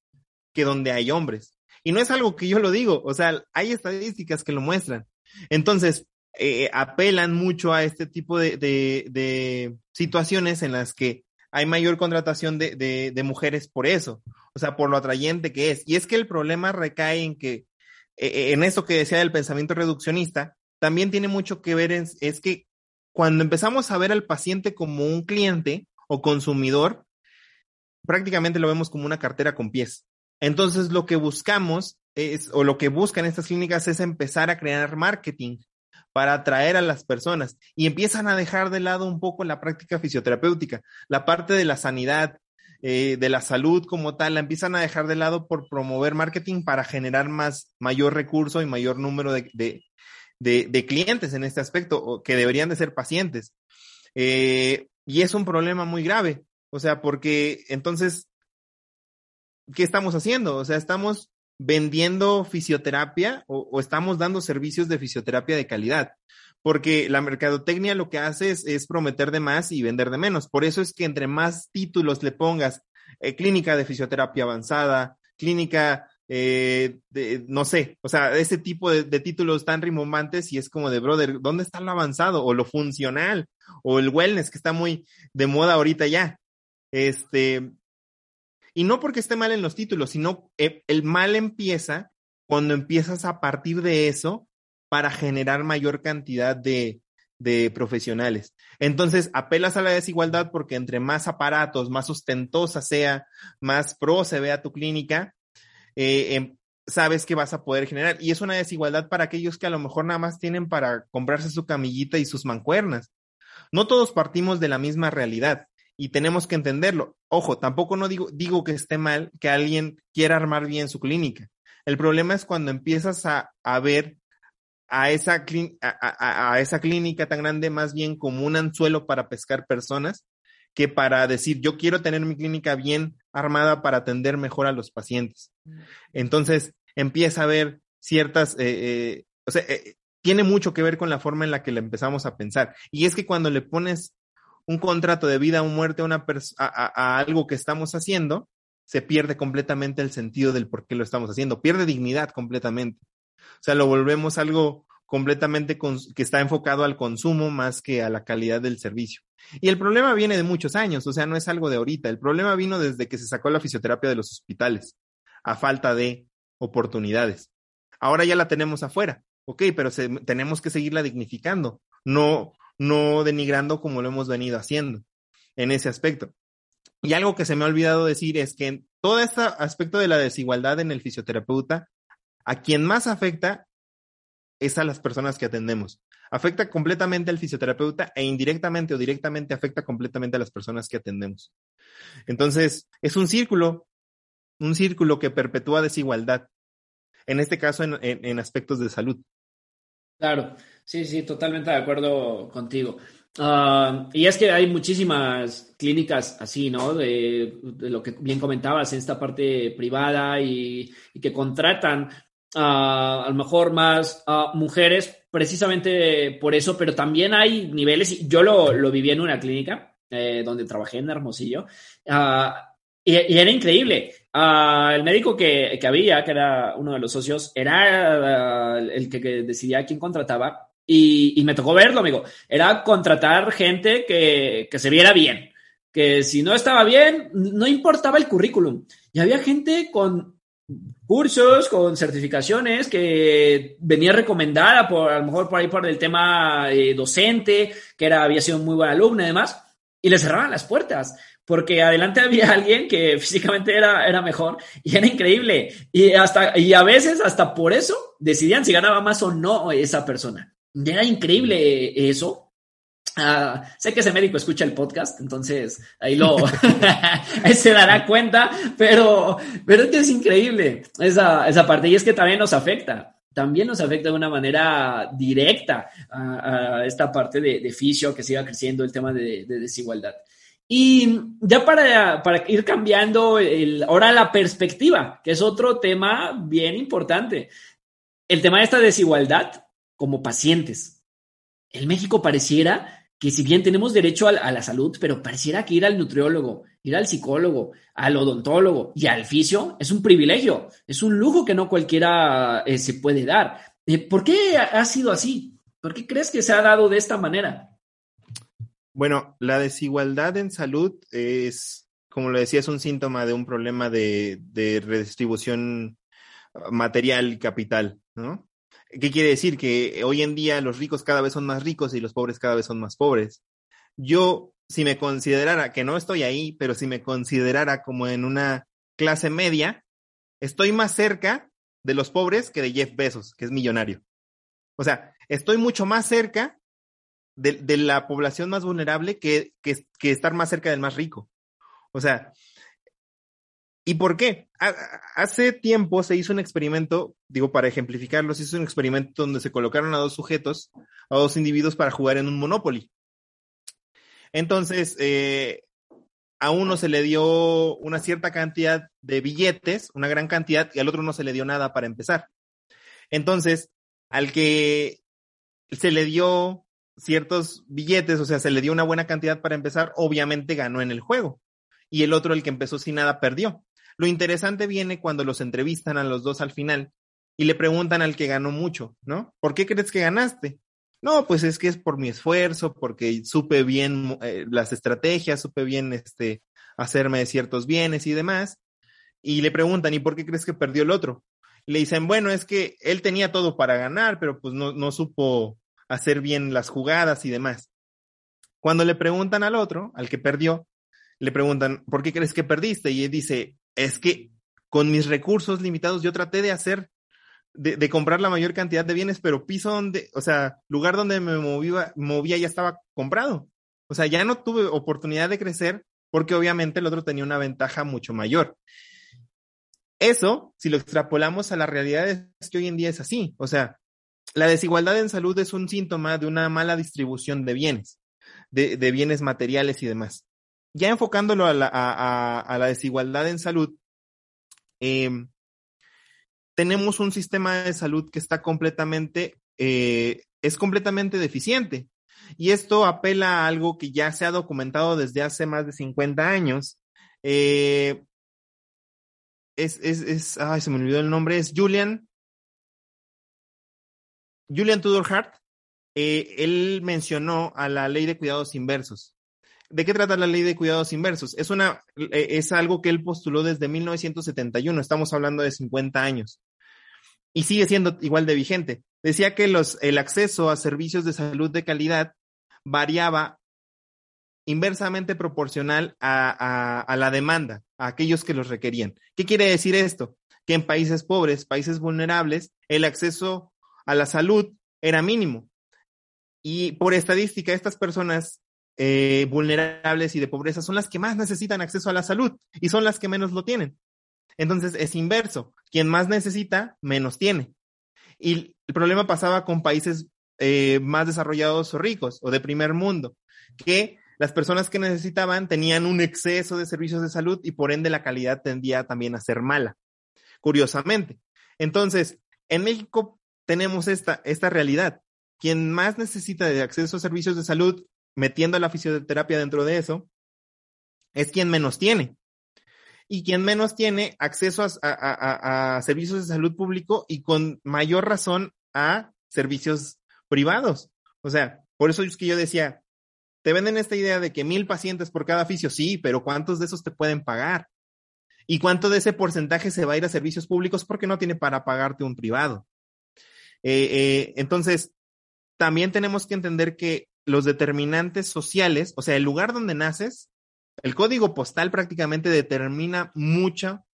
que donde hay hombres. Y no es algo que yo lo digo, o sea, hay estadísticas que lo muestran. Entonces, eh, apelan mucho a este tipo de, de, situaciones en las que hay mayor contratación de, de, mujeres por eso, o sea, por lo atrayente que es. Y es que el problema recae en que, eh, eh, en esto que decía del pensamiento reduccionista, también tiene mucho que ver, en, es que cuando empezamos a ver al paciente como un cliente o consumidor, prácticamente lo vemos como una cartera con pies. Entonces, lo que buscamos es, o lo que buscan estas clínicas es empezar a crear marketing para atraer a las personas y empiezan a dejar de lado un poco la práctica fisioterapéutica, la parte de la sanidad, eh, de la salud como tal, la empiezan a dejar de lado por promover marketing para generar más, mayor recurso y mayor número de, clientes en este aspecto, que deberían de ser pacientes. Eh, y es un problema muy grave, o sea, porque entonces, ¿qué estamos haciendo? O sea, estamos vendiendo fisioterapia o, estamos dando servicios de fisioterapia de calidad. Porque la mercadotecnia lo que hace es, prometer de más y vender de menos. Por eso es que entre más títulos le pongas, eh, clínica de fisioterapia avanzada, clínica eh, de, no sé, o sea, ese tipo de, títulos tan rimbombantes y es como de, brother, ¿dónde está lo avanzado o lo funcional o el wellness que está muy de moda ahorita ya? Este, y no porque esté mal en los títulos, sino eh, el mal empieza cuando empiezas a partir de eso para generar mayor cantidad de, profesionales. Entonces, apelas a la desigualdad porque entre más aparatos, más ostentosa sea, más pro se vea tu clínica, eh, em, sabes que vas a poder generar. Y es una desigualdad para aquellos que a lo mejor nada más tienen para comprarse su camillita y sus mancuernas. No todos partimos de la misma realidad y tenemos que entenderlo. Ojo, tampoco no digo, digo que esté mal que alguien quiera armar bien su clínica. El problema es cuando empiezas a, a ver a esa, a, esa clínica tan grande más bien como un anzuelo para pescar personas que para decir yo quiero tener mi clínica bien armada para atender mejor a los pacientes. Entonces empieza a ver ciertas, eh, eh, o sea, eh, tiene mucho que ver con la forma en la que le empezamos a pensar. Y es que cuando le pones un contrato de vida o muerte a, una a, algo que estamos haciendo, se pierde completamente el sentido del por qué lo estamos haciendo, pierde dignidad completamente. O sea, lo volvemos algo completamente que está enfocado al consumo más que a la calidad del servicio. Y el problema viene de muchos años, o sea, no es algo de ahorita. El problema vino desde que se sacó la fisioterapia de los hospitales, a falta de oportunidades. Ahora ya la tenemos afuera, ok, pero tenemos que seguirla dignificando, no, no denigrando como lo hemos venido haciendo en ese aspecto. Y algo que se me ha olvidado decir es que en todo este aspecto de la desigualdad en el fisioterapeuta, a quien más afecta es a las personas que atendemos. Afecta completamente al fisioterapeuta e indirectamente o directamente afecta completamente a las personas que atendemos. Entonces, es un círculo, un círculo que perpetúa desigualdad, en este caso en, aspectos de salud. Claro, sí, sí, totalmente de acuerdo contigo. Ah, y es que hay muchísimas clínicas así, ¿no? De, lo que bien comentabas en esta parte privada y, que contratan a lo mejor más mujeres precisamente por eso, pero también hay niveles, yo lo, lo viví en una clínica eh, donde trabajé en Hermosillo, ah, y, era increíble. Ah, el médico que, que, había, que era uno de los socios, era el que, decidía quién contrataba y, y, me tocó verlo, amigo. Era contratar gente que, que se viera bien, que si no estaba bien, no importaba el currículum. Y había gente con cursos, con certificaciones que venía recomendada por, a lo mejor por ahí por el tema eh, docente, que era, había sido muy buena alumna y demás, y le cerraban las puertas porque adelante había alguien que físicamente era, era mejor y era increíble. Y, hasta, y a veces hasta por eso decidían si ganaba más o no esa persona. Era increíble eso. Ah, sé que ese médico escucha el podcast, entonces ahí lo ahí se dará cuenta, pero, pero es que es increíble esa, esa parte y es que también nos afecta también nos afecta de una manera directa a, esta parte de, de, fisio que siga creciendo el tema de, de desigualdad. Y ya para, para ir cambiando ahora la perspectiva, que es otro tema bien importante. El tema de esta desigualdad como pacientes. En México pareciera que si bien tenemos derecho a, la salud, pero pareciera que ir al nutriólogo, ir al psicólogo, al odontólogo y al fisio es un privilegio, es un lujo que no cualquiera eh, se puede dar. Eh, ¿Por qué ha sido así? ¿Por qué crees que se ha dado de esta manera? Bueno, la desigualdad en salud es, como lo decía, es un síntoma de un problema de, redistribución ah, material y capital, ¿no? ¿Qué quiere decir? Que hoy en día los ricos cada vez son más ricos y los pobres cada vez son más pobres. Yo, si me considerara, que no estoy ahí, pero si me considerara como en una clase media, estoy más cerca de los pobres que de Jeff Bezos, que es millonario. O sea, estoy mucho más cerca de, la población más vulnerable que, que, estar más cerca del más rico. O sea, ¿y por qué? Hace tiempo se hizo un experimento, digo, para ejemplificarlo, se hizo un experimento donde se colocaron a dos sujetos, a dos individuos para jugar en un Monopoly. Entonces, eh, a uno se le dio una cierta cantidad de billetes, una gran cantidad, y al otro no se le dio nada para empezar. Entonces, al que se le dio ciertos billetes, o sea, se le dio una buena cantidad para empezar, obviamente ganó en el juego. Y el otro, el que empezó sin nada, perdió. Lo interesante viene cuando los entrevistan a los dos al final y le preguntan al que ganó mucho, ¿no? ¿Por qué crees que ganaste? No, pues es que es por mi esfuerzo, porque supe bien eh, las estrategias, supe bien este, hacerme ciertos bienes y demás. Y le preguntan, ¿y por qué crees que perdió el otro? le dicen, bueno, es que él tenía todo para ganar, pero pues no, no supo hacer bien las jugadas y demás. Cuando le preguntan al otro, al que perdió, le preguntan, ¿por qué crees que perdiste? Y él dice, es que con mis recursos limitados yo traté de hacer, de, comprar la mayor cantidad de bienes, pero piso donde, o sea, lugar donde me movía, movía ya estaba comprado. O sea, ya no tuve oportunidad de crecer porque obviamente el otro tenía una ventaja mucho mayor. Eso, si lo extrapolamos a la realidad, es que hoy en día es así. O sea, la desigualdad en salud es un síntoma de una mala distribución de bienes, de, bienes materiales y demás. Ya enfocándolo a la, desigualdad en salud, em, tenemos un sistema de salud que está completamente, eh, es completamente deficiente. Y esto apela a algo que ya se ha documentado desde hace más de 50 años. Eh, es, es, es, ay, se me olvidó el nombre, es Julian, Julian Tudor Hart. Eh, él mencionó a la ley de cuidados inversos. ¿De qué trata la ley de cuidados inversos? Es, una, eh, es algo que él postuló desde 1971, estamos hablando de 50 años, y sigue siendo igual de vigente. Decía que los, el acceso a servicios de salud de calidad variaba inversamente proporcional a, a, la demanda, a aquellos que los requerían. ¿Qué quiere decir esto? Que en países pobres, países vulnerables, el acceso a la salud era mínimo. Y por estadística, estas personas eh, vulnerables y de pobreza son las que más necesitan acceso a la salud y son las que menos lo tienen. Entonces es inverso. Quien más necesita, menos tiene. Y el problema pasaba con países eh, más desarrollados o ricos o de primer mundo, que las personas que necesitaban tenían un exceso de servicios de salud y por ende la calidad tendía también a ser mala, curiosamente. Entonces, en México tenemos esta, esta realidad. Quien más necesita de acceso a servicios de salud metiendo la fisioterapia dentro de eso, es quien menos tiene. Y quien menos tiene acceso a, servicios de salud público y con mayor razón a servicios privados. O sea, por eso es que yo decía, te venden esta idea de que mil pacientes por cada fisio, sí, pero ¿cuántos de esos te pueden pagar? ¿Y cuánto de ese porcentaje se va a ir a servicios públicos porque no tiene para pagarte un privado? Eh, eh, entonces, también tenemos que entender que los determinantes sociales, o sea, el lugar donde naces, el código postal prácticamente determina mucha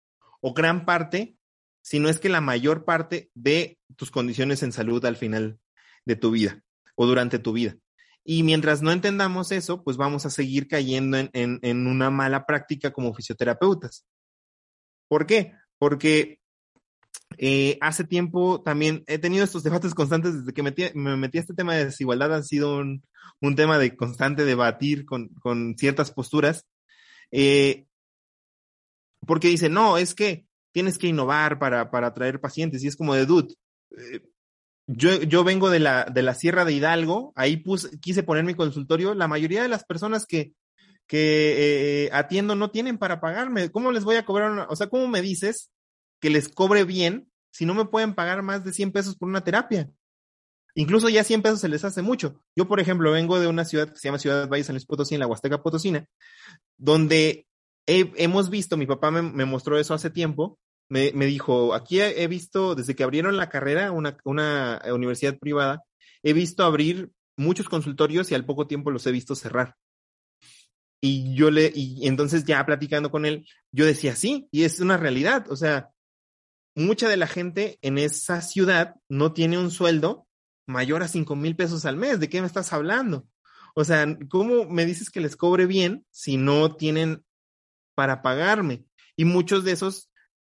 o gran parte, si no es que la mayor parte de tus condiciones en salud al final de tu vida o durante tu vida. Y mientras no entendamos eso, pues vamos a seguir cayendo en, en una mala práctica como fisioterapeutas. ¿Por qué? Porque eh, hace tiempo también he tenido estos debates constantes desde que me metí a este tema de desigualdad, ha sido un, un tema de constante debatir con, con ciertas posturas, eh, porque dice, no, es que tienes que innovar para, para atraer pacientes, y es como de dude. Eh, yo, yo vengo de la, de la Sierra de Hidalgo, ahí puse, quise poner mi consultorio, la mayoría de las personas que, que atiendo no tienen para pagarme. ¿Cómo les voy a cobrar? Una, o sea, ¿cómo me dices que les cobre bien si no me pueden pagar más de 100 pesos por una terapia? Incluso ya 100 pesos se les hace mucho. Yo, por ejemplo, vengo de una ciudad que se llama Ciudad Valle San Luis Potosí, en la Huasteca Potosina, donde hemos visto, mi papá me, mostró eso hace tiempo, me, dijo, aquí he, visto, desde que abrieron la carrera, una, una universidad privada, he visto abrir muchos consultorios y al poco tiempo los he visto cerrar. Y yo le, y entonces ya platicando con él, yo decía, sí, y es una realidad. O sea, mucha de la gente en esa ciudad no tiene un sueldo mayor a cinco mil pesos al mes. ¿De qué me estás hablando? O sea, ¿cómo me dices que les cobre bien si no tienen para pagarme? Y muchos de esos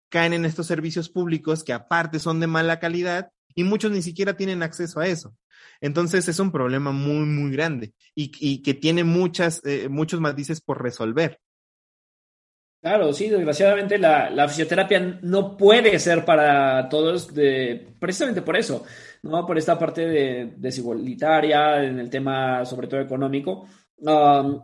caen en estos servicios públicos que aparte son de mala calidad y muchos ni siquiera tienen acceso a eso. Entonces es un problema muy, muy grande y, que tiene muchas, eh, muchos matices por resolver. Claro, sí, desgraciadamente la, fisioterapia no puede ser para todos de, precisamente por eso, ¿no? Por esta parte de desigualitaria, en el tema sobre todo económico, um,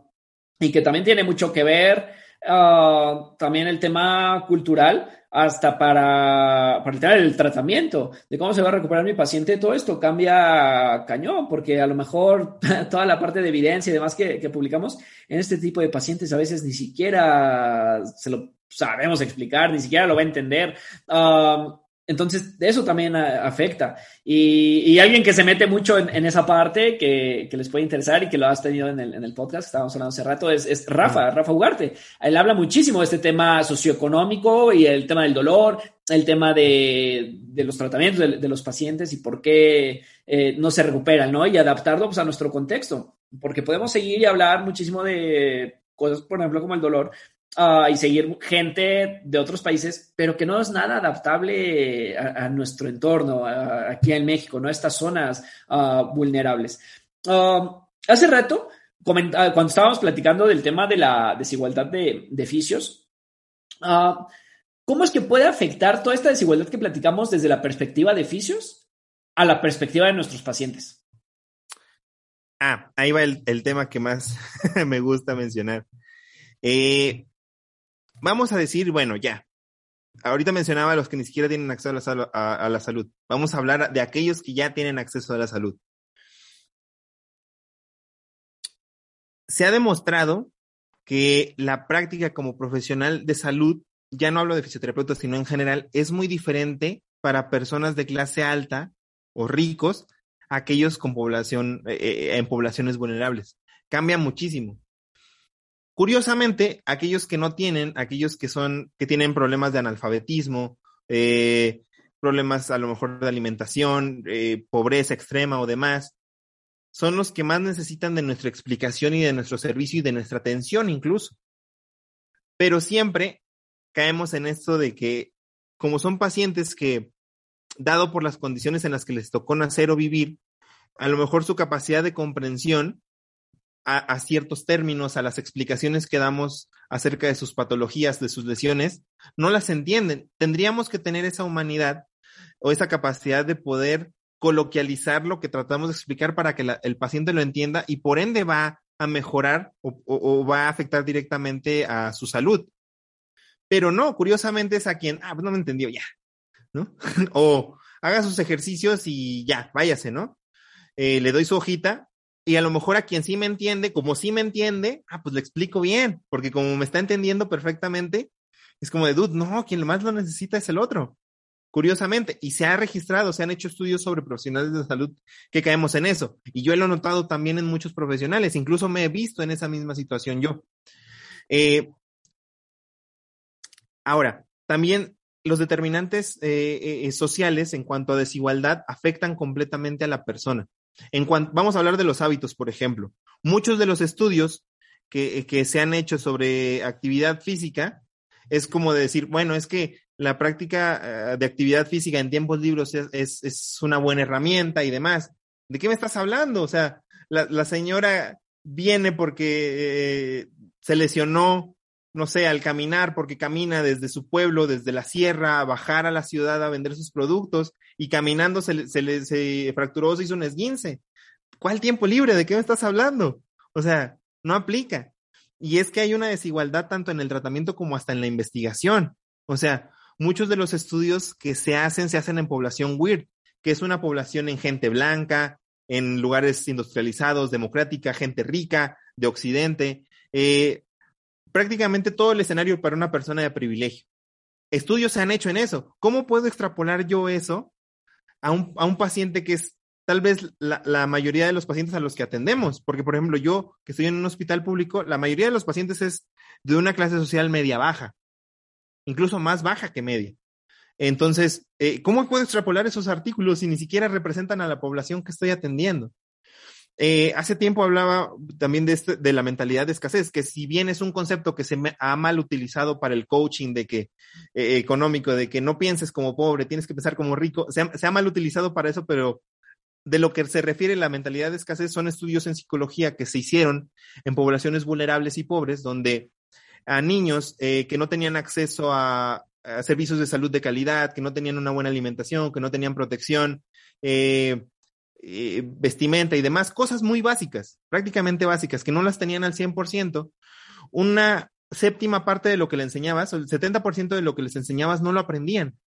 y que también tiene mucho que ver uh, también el tema cultural, hasta para, para el tratamiento, de cómo se va a recuperar mi paciente, todo esto cambia cañón, porque a lo mejor toda la parte de evidencia y demás que, que publicamos en este tipo de pacientes a veces ni siquiera se lo sabemos explicar, ni siquiera lo va a entender. Um, entonces, eso también afecta. Y, alguien que se mete mucho en, esa parte, que, les puede interesar y que lo has tenido en el, podcast, que estábamos hablando hace rato, es, Rafa, Rafa Ugarte. Él habla muchísimo de este tema socioeconómico y el tema del dolor, el tema de, los tratamientos de, los pacientes y por qué eh, no se recuperan, ¿no? Y adaptarlo pues, a nuestro contexto. Porque podemos seguir y hablar muchísimo de cosas, por ejemplo, como el dolor, Ah, y seguir gente de otros países, pero que no es nada adaptable a, nuestro entorno, aquí en México, ¿no? Estas zonas ah, vulnerables. Ah, hace rato, cuando estábamos platicando del tema de la desigualdad de, de fisios, ¿cómo es que puede afectar toda esta desigualdad que platicamos desde la perspectiva de fisios a la perspectiva de nuestros pacientes? Ah, ahí va el, tema que más me gusta mencionar. Eh, vamos a decir, bueno, ya. Ahorita mencionaba a los que ni siquiera tienen acceso a la salud. Vamos a hablar de aquellos que ya tienen acceso a la salud. Se ha demostrado que la práctica como profesional de salud, ya no hablo de fisioterapeuta, sino en general, es muy diferente para personas de clase alta o ricos, aquellos con población, eh, eh, en poblaciones vulnerables. Cambia muchísimo. Curiosamente, aquellos que no tienen, aquellos que son, que tienen problemas de analfabetismo, eh, problemas a lo mejor de alimentación, pobreza extrema o demás, son los que más necesitan de nuestra explicación y de nuestro servicio y de nuestra atención incluso. Pero siempre caemos en esto de que como son pacientes que, dado por las condiciones en las que les tocó nacer o vivir, a lo mejor su capacidad de comprensión a, ciertos términos, a las explicaciones que damos acerca de sus patologías, de sus lesiones, no las entienden. Tendríamos que tener esa humanidad o esa capacidad de poder coloquializar lo que tratamos de explicar para que el paciente lo entienda y por ende va a mejorar o, va a afectar directamente a su salud. Pero no, curiosamente es a quien, ah, pues no me entendió ya, ¿no? o haga sus ejercicios y ya, váyase, ¿no? Eh, le doy su hojita y a lo mejor a quien sí me entiende, como sí me entiende, ah, pues le explico bien, porque como me está entendiendo perfectamente, es como de, dude, no, quien más lo necesita es el otro curiosamente, y se ha registrado, se han hecho estudios sobre profesionales de salud que caemos en eso. Y yo lo he notado también en muchos profesionales, incluso me he visto en esa misma situación yo. Eh, ahora, también los determinantes eh, eh, sociales en cuanto a desigualdad afectan completamente a la persona. En cuanto, vamos a hablar de los hábitos, por ejemplo. Muchos de los estudios que, que se han hecho sobre actividad física es como de decir, bueno, es que la práctica eh, de actividad física en tiempos libres es, una buena herramienta y demás. ¿De qué me estás hablando? O sea, la, señora viene porque eh, se lesionó, no sé, al caminar, porque camina desde su pueblo, desde la sierra, a bajar a la ciudad a vender sus productos y caminando se, se le fracturó, se hizo un esguince. ¿Cuál tiempo libre? ¿De qué me estás hablando? O sea, no aplica. Y es que hay una desigualdad tanto en el tratamiento como hasta en la investigación. O sea, muchos de los estudios que se hacen se hacen en población weird, que es una población en gente blanca, en lugares industrializados, democrática, gente rica, de Occidente. Eh, prácticamente todo el escenario para una persona de privilegio. Estudios se han hecho en eso. ¿Cómo puedo extrapolar yo eso a un, a un paciente que es tal vez la, la, mayoría de los pacientes a los que atendemos? Porque, por ejemplo, yo que estoy en un hospital público, la mayoría de los pacientes es de una clase social media baja incluso más baja que media. Entonces, eh, ¿cómo puedo extrapolar esos artículos si ni siquiera representan a la población que estoy atendiendo? Eh, hace tiempo hablaba también de, este, de la mentalidad de escasez, que si bien es un concepto que se ha mal utilizado para el coaching de que eh, económico, de que no pienses como pobre, tienes que pensar como rico, se ha, se ha, mal utilizado para eso, pero de lo que se refiere la mentalidad de escasez son estudios en psicología que se hicieron en poblaciones vulnerables y pobres, donde a niños eh, que no tenían acceso a, servicios de salud de calidad, que no tenían una buena alimentación, que no tenían protección, eh, eh, vestimenta y demás, cosas muy básicas, prácticamente básicas, que no las tenían al 100%, una séptima parte de lo que le enseñabas, el 70% de lo que les enseñabas no lo aprendían.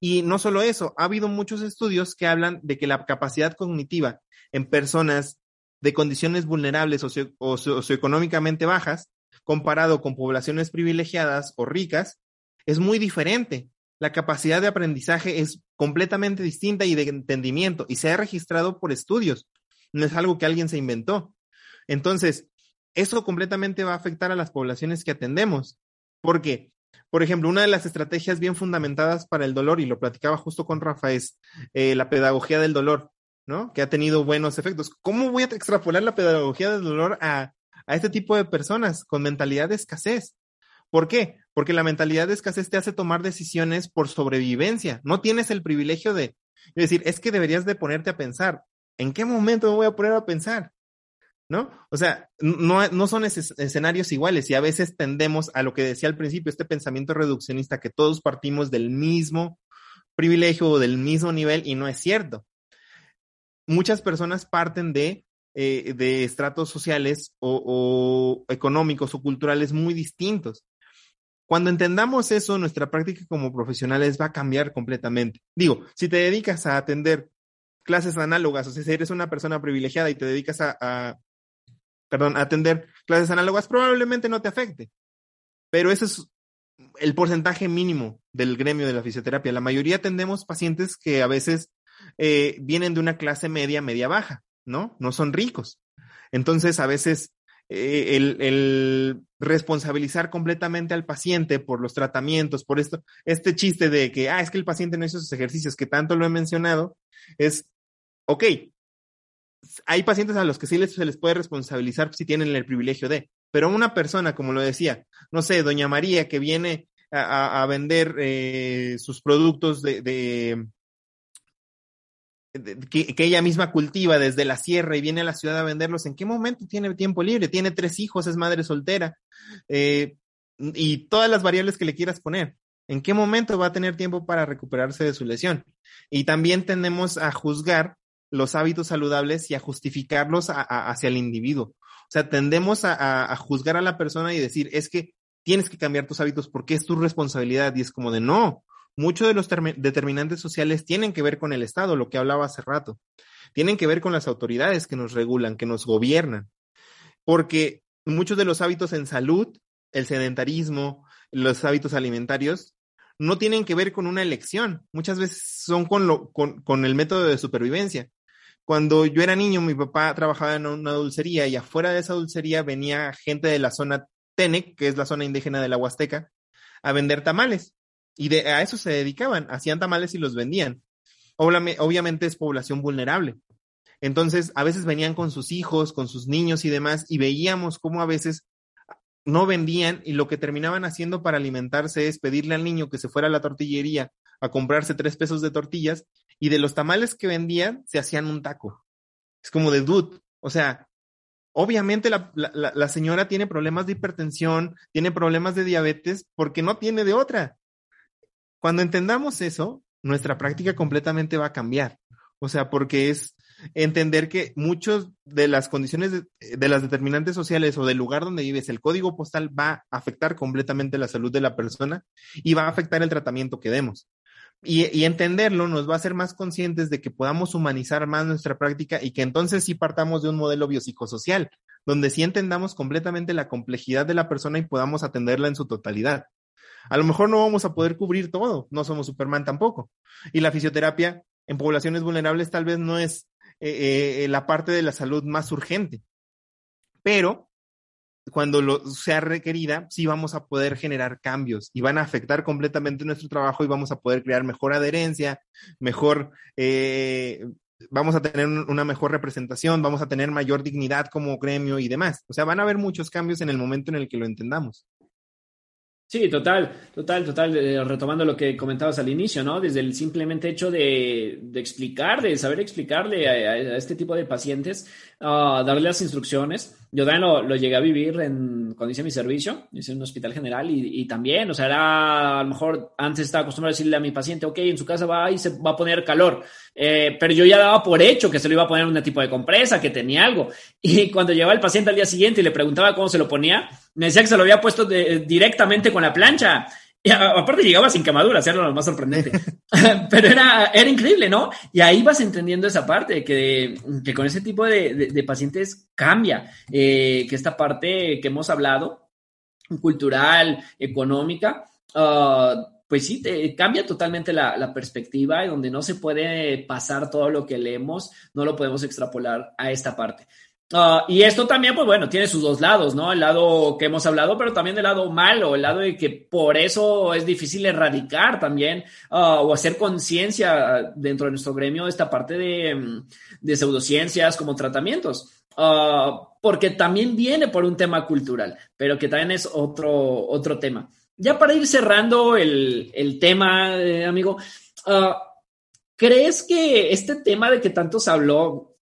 Y no solo eso, ha habido muchos estudios que hablan de que la capacidad cognitiva en personas de condiciones vulnerables o socioeconómicamente bajas comparado con poblaciones privilegiadas o ricas, es muy diferente. La capacidad de aprendizaje es completamente distinta y de entendimiento y se ha registrado por estudios. No es algo que alguien se inventó. Entonces, eso completamente va a afectar a las poblaciones que atendemos. Porque, por ejemplo, una de las estrategias bien fundamentadas para el dolor, y lo platicaba justo con Rafa, es eh, la pedagogía del dolor, ¿no? Que ha tenido buenos efectos. ¿Cómo voy a extrapolar la pedagogía del dolor a a este tipo de personas con mentalidad de escasez. ¿Por qué? Porque la mentalidad de escasez te hace tomar decisiones por sobrevivencia. No tienes el privilegio de decir, es que deberías de ponerte a pensar. ¿En qué momento me voy a poner a pensar? ¿No? O sea, no, no son escenarios iguales y a veces tendemos a lo que decía al principio, este pensamiento reduccionista, que todos partimos del mismo privilegio o del mismo nivel y no es cierto. muchas personas parten de, eh, de estratos sociales o, o económicos o culturales muy distintos. Cuando entendamos eso, nuestra práctica como profesionales va a cambiar completamente. Digo, si te dedicas a atender clases análogas, o sea, si eres una persona privilegiada y te dedicas a, perdón, a atender clases análogas, probablemente no te afecte. Pero ese es el porcentaje mínimo del gremio de la fisioterapia. La mayoría atendemos pacientes que a veces eh, vienen de una clase media, media baja, ¿no? No son ricos. Entonces, a veces eh, el, el, responsabilizar completamente al paciente por los tratamientos, por esto, este chiste de que, ah, es que el paciente no hizo sus ejercicios, que tanto lo he mencionado, es, ok, hay pacientes a los que sí les, se les puede responsabilizar si tienen el privilegio de, pero una persona, como lo decía, no sé, doña María, que viene a, vender eh, sus productos de, de, que, ella misma cultiva desde la sierra y viene a la ciudad a venderlos, ¿en qué momento tiene tiempo libre? Tiene tres hijos, es madre soltera, eh, y todas las variables que le quieras poner. ¿En qué momento va a tener tiempo para recuperarse de su lesión? Y también tendemos a juzgar los hábitos saludables y a justificarlos hacia el individuo. O sea, tendemos a, juzgar a la persona y decir, es que tienes que cambiar tus hábitos porque es tu responsabilidad. Y es como de, no, muchos de los determinantes sociales tienen que ver con el Estado, lo que hablaba hace rato. Tienen que ver con las autoridades que nos regulan, que nos gobiernan. Porque muchos de los hábitos en salud, el sedentarismo, los hábitos alimentarios, no tienen que ver con una elección. Muchas veces son con, lo, con, con el método de supervivencia. Cuando yo era niño, mi papá trabajaba en una dulcería y afuera de esa dulcería venía gente de la zona Tenec, que es la zona indígena de la Huasteca, a vender tamales. Y de, a eso se dedicaban, hacían tamales y los vendían. Obviamente es población vulnerable. Entonces, a veces venían con sus hijos, con sus niños y demás, y veíamos cómo a veces no vendían y lo que terminaban haciendo para alimentarse es pedirle al niño que se fuera a la tortillería a comprarse tres pesos de tortillas y de los tamales que vendían se hacían un taco. Es como de dude. O sea, obviamente la, señora tiene problemas de hipertensión, tiene problemas de diabetes porque no tiene de otra. Cuando entendamos eso, nuestra práctica completamente va a cambiar. O sea, porque es entender que muchas de las condiciones de, las determinantes sociales o del lugar donde vives, el código postal va a afectar completamente la salud de la persona y va a afectar el tratamiento que demos. Y, y, entenderlo nos va a hacer más conscientes de que podamos humanizar más nuestra práctica y que entonces sí partamos de un modelo biopsicosocial, donde sí entendamos completamente la complejidad de la persona y podamos atenderla en su totalidad. A lo mejor no vamos a poder cubrir todo, no somos Superman tampoco. Y la fisioterapia en poblaciones vulnerables tal vez no es eh, eh, la parte de la salud más urgente, pero cuando lo sea requerida, sí vamos a poder generar cambios y van a afectar completamente nuestro trabajo y vamos a poder crear mejor adherencia, mejor, eh, vamos a tener una mejor representación, vamos a tener mayor dignidad como gremio y demás. O sea, van a haber muchos cambios en el momento en el que lo entendamos. Sí, total, total, total. Eh, retomando lo que comentabas al inicio, ¿no? Desde el simplemente hecho de, de explicar, de saber explicarle a, este tipo de pacientes, uh, darle las instrucciones. Yo también lo, llegué a vivir en, cuando hice mi servicio, hice un hospital general y, y, también, o sea, era, a lo mejor antes estaba acostumbrado a decirle a mi paciente, ok, en su casa va y se va a poner calor, eh, pero yo ya daba por hecho que se lo iba a poner un tipo de compresa, que tenía algo. Y cuando llegaba el paciente al día siguiente y le preguntaba cómo se lo ponía, me decía que se lo había puesto de, directamente con la plancha. Y aparte llegaba sin quemaduras, era lo más sorprendente. Pero era, era increíble, ¿no? Y ahí vas entendiendo esa parte, que, que con ese tipo de, de, de pacientes cambia, eh, que esta parte que hemos hablado, cultural, económica, uh, pues sí, te, cambia totalmente la, la, perspectiva y donde no se puede pasar todo lo que leemos, no lo podemos extrapolar a esta parte. Uh, y esto también, pues bueno, tiene sus dos lados, ¿no? El lado que hemos hablado, pero también el lado malo, el lado de que por eso es difícil erradicar también uh, o hacer conciencia dentro de nuestro gremio esta parte de, de pseudociencias como tratamientos. Uh, porque también viene por un tema cultural, pero que también es otro, otro tema. Ya para ir cerrando el, el tema, eh, amigo, ¿crees que este tema de que tanto se habló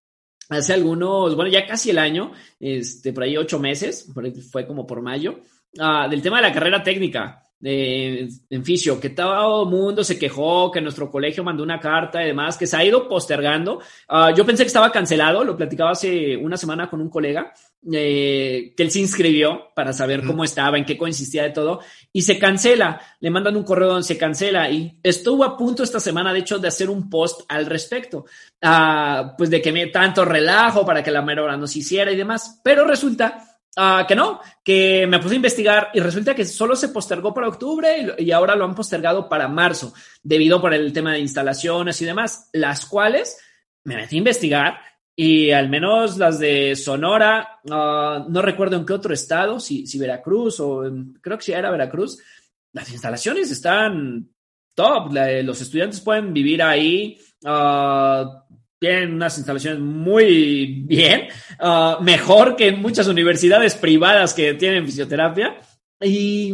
hace algunos, bueno, ya casi el año, este, por ahí ocho meses, por ahí fue como por mayo, uh, del tema de la carrera técnica. Eh, en fisio, que todo el mundo se quejó, que nuestro colegio mandó una carta y demás, que se ha ido postergando. Ah, yo pensé que estaba cancelado, lo platicaba hace una semana con un colega, eh, que él se inscribió para saber cómo estaba, en qué consistía de todo, y se cancela. Le mandan un correo donde se cancela y estuvo a punto esta semana, de hecho, de hacer un post al respecto, ah, pues de que me tanto relajo para que la mera hora no se hiciera y demás, pero resulta Ah, que no, que me puse a investigar y resulta que solo se postergó para octubre y, ahora lo han postergado para marzo, debido por el tema de instalaciones y demás, las cuales me metí a investigar y al menos las de Sonora, ah, no recuerdo en qué otro estado, si, si Veracruz o creo que si era Veracruz, las instalaciones están top, los estudiantes pueden vivir ahí. Uh, tienen unas instalaciones muy bien, uh, mejor que en muchas universidades privadas que tienen fisioterapia. Y,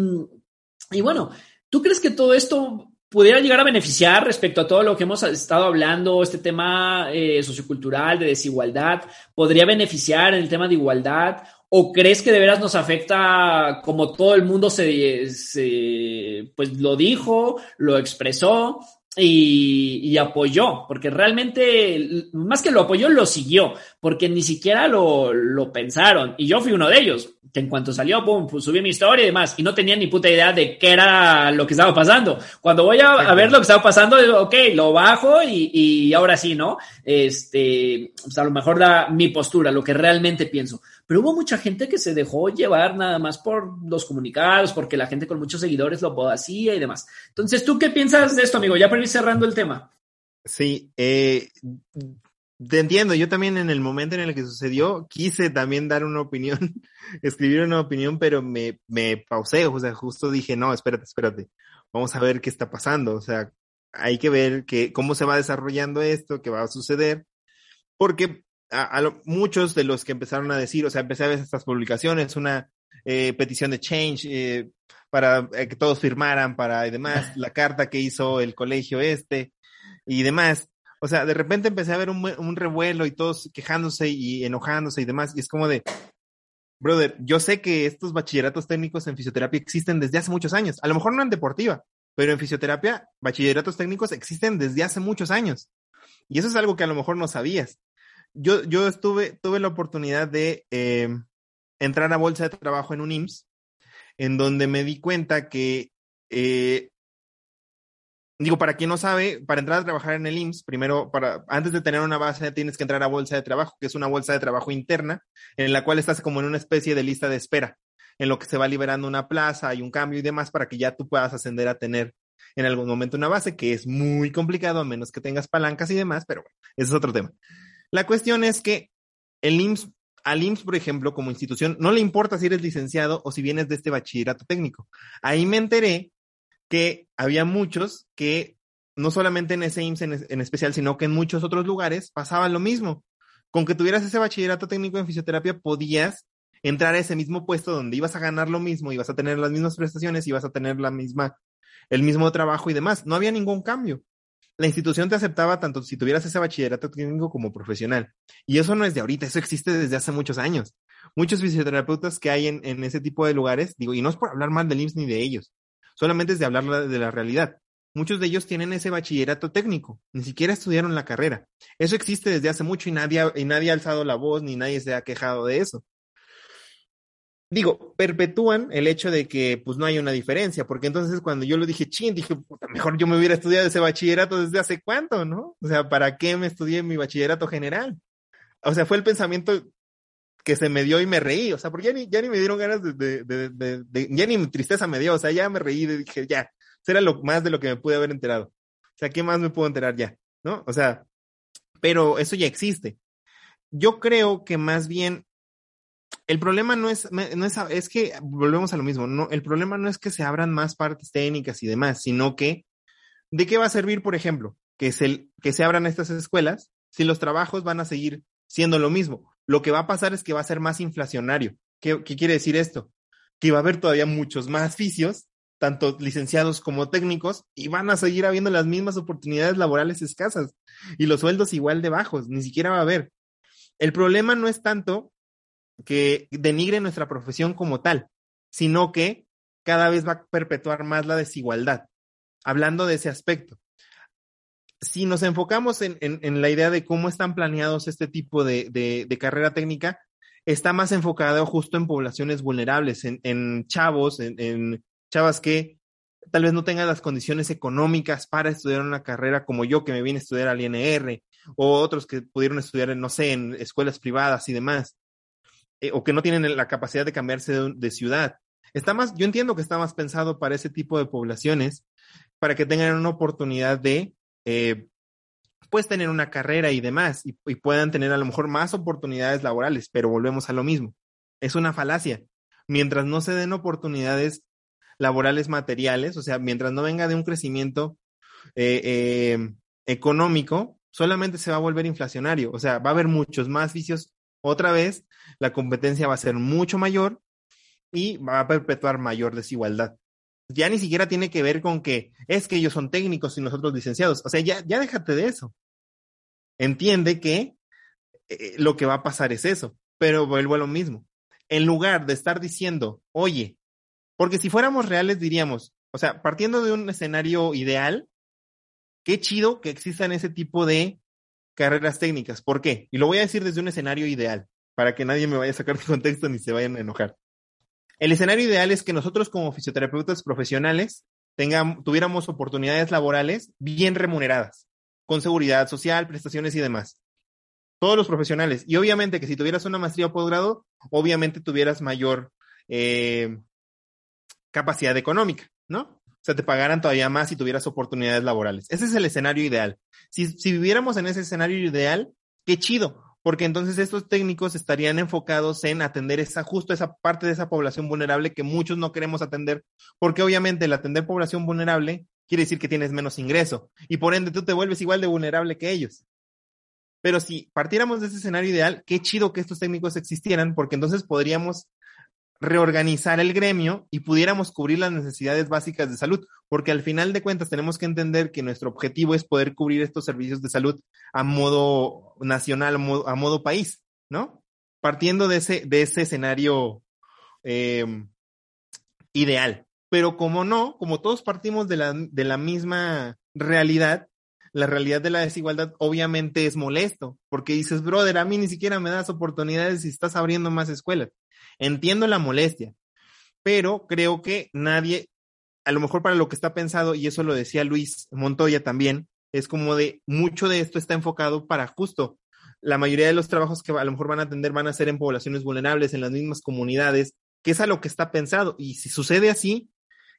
y bueno, ¿tú crees que todo esto pudiera llegar a beneficiar respecto a todo lo que hemos estado hablando, este tema eh, sociocultural de desigualdad? ¿Podría beneficiar en el tema de igualdad? ¿O crees que de veras nos afecta como todo el mundo se, se pues lo dijo, lo expresó y, apoyó, porque realmente, más que lo apoyó, lo siguió, porque ni siquiera lo, lo pensaron. Y yo fui uno de ellos, que en cuanto salió, pum, pues subí mi historia y demás, y no tenía ni puta idea de qué era lo que estaba pasando. Cuando voy a, ver lo que estaba pasando, digo, ok, lo bajo y, y ahora sí, ¿no? Este, pues a lo mejor da mi postura, lo que realmente pienso pero hubo mucha gente que se dejó llevar nada más por los comunicados, porque la gente con muchos seguidores lo hacía y demás. Entonces, ¿tú qué piensas de esto, amigo? Ya para ir cerrando el tema. Sí, eh, te entiendo. Yo también en el momento en el que sucedió quise también dar una opinión, escribir una opinión, pero me, me pausé. O sea, justo dije, no, espérate, espérate. Vamos a ver qué está pasando. O sea, hay que ver que, cómo se va desarrollando esto, qué va a suceder. Porque a, muchos de los que empezaron a decir, o sea, empecé a ver estas publicaciones, una eh, petición de change eh, para eh, que todos firmaran, para y demás, la carta que hizo el colegio este y demás. O sea, de repente empecé a ver un, un revuelo y todos quejándose y enojándose y demás, y es como de, brother, yo sé que estos bachilleratos técnicos en fisioterapia existen desde hace muchos años, a lo mejor no en deportiva, pero en fisioterapia, bachilleratos técnicos existen desde hace muchos años. Y eso es algo que a lo mejor no sabías yo, yo estuve, tuve la oportunidad de eh, entrar a bolsa de trabajo en un IMSS, en donde me di cuenta que, eh, digo, para quien no sabe, para entrar a trabajar en el IMSS, primero, para, antes de tener una base, tienes que entrar a bolsa de trabajo, que es una bolsa de trabajo interna, en la cual estás como en una especie de lista de espera, en lo que se va liberando una plaza, hay un cambio y demás, para que ya tú puedas ascender a tener en algún momento una base, que es muy complicado, a menos que tengas palancas y demás, pero bueno, ese es otro tema. La cuestión es que el IMSS, al IMSS, por ejemplo, como institución, no le importa si eres licenciado o si vienes de este bachillerato técnico. Ahí me enteré que había muchos que no solamente en ese IMSS en, en especial, sino que en muchos otros lugares pasaban lo mismo. Con que tuvieras ese bachillerato técnico en fisioterapia, podías entrar a ese mismo puesto donde ibas a ganar lo mismo, ibas a tener las mismas prestaciones, ibas a tener la misma, el mismo trabajo y demás. No había ningún cambio la institución te aceptaba tanto si tuvieras ese bachillerato técnico como profesional. Y eso no es de ahorita, eso existe desde hace muchos años. Muchos fisioterapeutas que hay en, ese tipo de lugares, digo, y no es por hablar mal del IMSS ni de ellos, solamente es de hablar de la realidad. Muchos de ellos tienen ese bachillerato técnico, ni siquiera estudiaron la carrera. Eso existe desde hace mucho y nadie, y nadie ha alzado la voz ni nadie se ha quejado de eso digo, perpetúan el hecho de que pues no hay una diferencia, porque entonces cuando yo lo dije, chin, dije, puta, mejor yo me hubiera estudiado ese bachillerato desde hace cuánto, ¿no? O sea, ¿para qué me estudié mi bachillerato general? O sea, fue el pensamiento que se me dio y me reí, o sea, porque ya ni, ya ni me dieron ganas de, ya ni tristeza me dio, o sea, ya me reí y dije, ya, será lo más de lo que me pude haber enterado. O sea, ¿qué más me puedo enterar ya? ¿No? O sea, pero eso ya existe. Yo creo que más bien el problema no es, no es, es que volvemos a lo mismo, no, el problema no es que se abran más partes técnicas y demás, sino que, ¿de qué va a servir, por ejemplo, que se, que se abran estas escuelas si los trabajos van a seguir siendo lo mismo? Lo que va a pasar es que va a ser más inflacionario. ¿Qué, qué quiere decir esto? Que va a haber todavía muchos más oficios, tanto licenciados como técnicos, y van a seguir habiendo las mismas oportunidades laborales escasas y los sueldos igual de bajos, ni siquiera va a haber. El problema no es tanto que denigre nuestra profesión como tal, sino que cada vez va a perpetuar más la desigualdad. Hablando de ese aspecto. Si nos enfocamos en, la idea de cómo están planeados este tipo de, carrera técnica, está más enfocado justo en poblaciones vulnerables, en, chavos, en, en, chavas que tal vez no tengan las condiciones económicas para estudiar una carrera como yo, que me vine a estudiar al INR, o otros que pudieron estudiar, no sé, en escuelas privadas y demás, eh, o que no tienen la capacidad de cambiarse de, ciudad. Está más, yo entiendo que está más pensado para ese tipo de poblaciones, para que tengan una oportunidad de, eh, pues, tener una carrera y demás, y, puedan tener a lo mejor más oportunidades laborales, pero volvemos a lo mismo. Es una falacia. Mientras no se den oportunidades laborales materiales, o sea, mientras no venga de un crecimiento eh, eh, económico, solamente se va a volver inflacionario, o sea, va a haber muchos más vicios otra vez, la competencia va a ser mucho mayor y va a perpetuar mayor desigualdad. Ya ni siquiera tiene que ver con que es que ellos son técnicos y nosotros licenciados, o sea, ya, ya déjate de eso. Entiende que eh, lo que va a pasar es eso, pero vuelvo a lo mismo. En lugar de estar diciendo, oye, porque si fuéramos reales diríamos, o sea, partiendo de un escenario ideal, qué chido que existan ese tipo de carreras técnicas. ¿Por qué? Y lo voy a decir desde un escenario ideal, para que nadie me vaya a sacar de contexto ni se vayan a enojar. El escenario ideal es que nosotros como fisioterapeutas profesionales tuviéramos oportunidades laborales bien remuneradas, con seguridad social, prestaciones y demás. Todos los profesionales. Y obviamente que si tuvieras una maestría o posgrado, obviamente tuvieras mayor eh, capacidad económica, ¿no? O sea, te pagaran todavía más si tuvieras oportunidades laborales. Ese es el escenario ideal. Si, si viviéramos en ese escenario ideal, qué chido, porque entonces estos técnicos estarían enfocados en atender esa, justo esa parte de esa población vulnerable que muchos no queremos atender, porque obviamente el atender población vulnerable quiere decir que tienes menos ingreso y por ende tú te vuelves igual de vulnerable que ellos. Pero si partiéramos de ese escenario ideal, qué chido que estos técnicos existieran, porque entonces podríamos reorganizar el gremio y pudiéramos cubrir las necesidades básicas de salud, porque al final de cuentas tenemos que entender que nuestro objetivo es poder cubrir estos servicios de salud a modo nacional, a modo, país, ¿no? Partiendo de ese, de ese escenario em, ideal. Pero como no, como todos partimos de la, de la misma realidad, la realidad de la desigualdad obviamente es molesto, porque dices, brother, a mí ni siquiera me das oportunidades si estás abriendo más escuelas. Entiendo la molestia, pero creo que nadie, a lo mejor para lo que está pensado, y eso lo decía Luis Montoya también, es como de mucho de esto está enfocado para justo la mayoría de los trabajos que a lo mejor van a atender van a ser en poblaciones vulnerables, en las mismas comunidades, que es a lo que está pensado. Y si sucede así,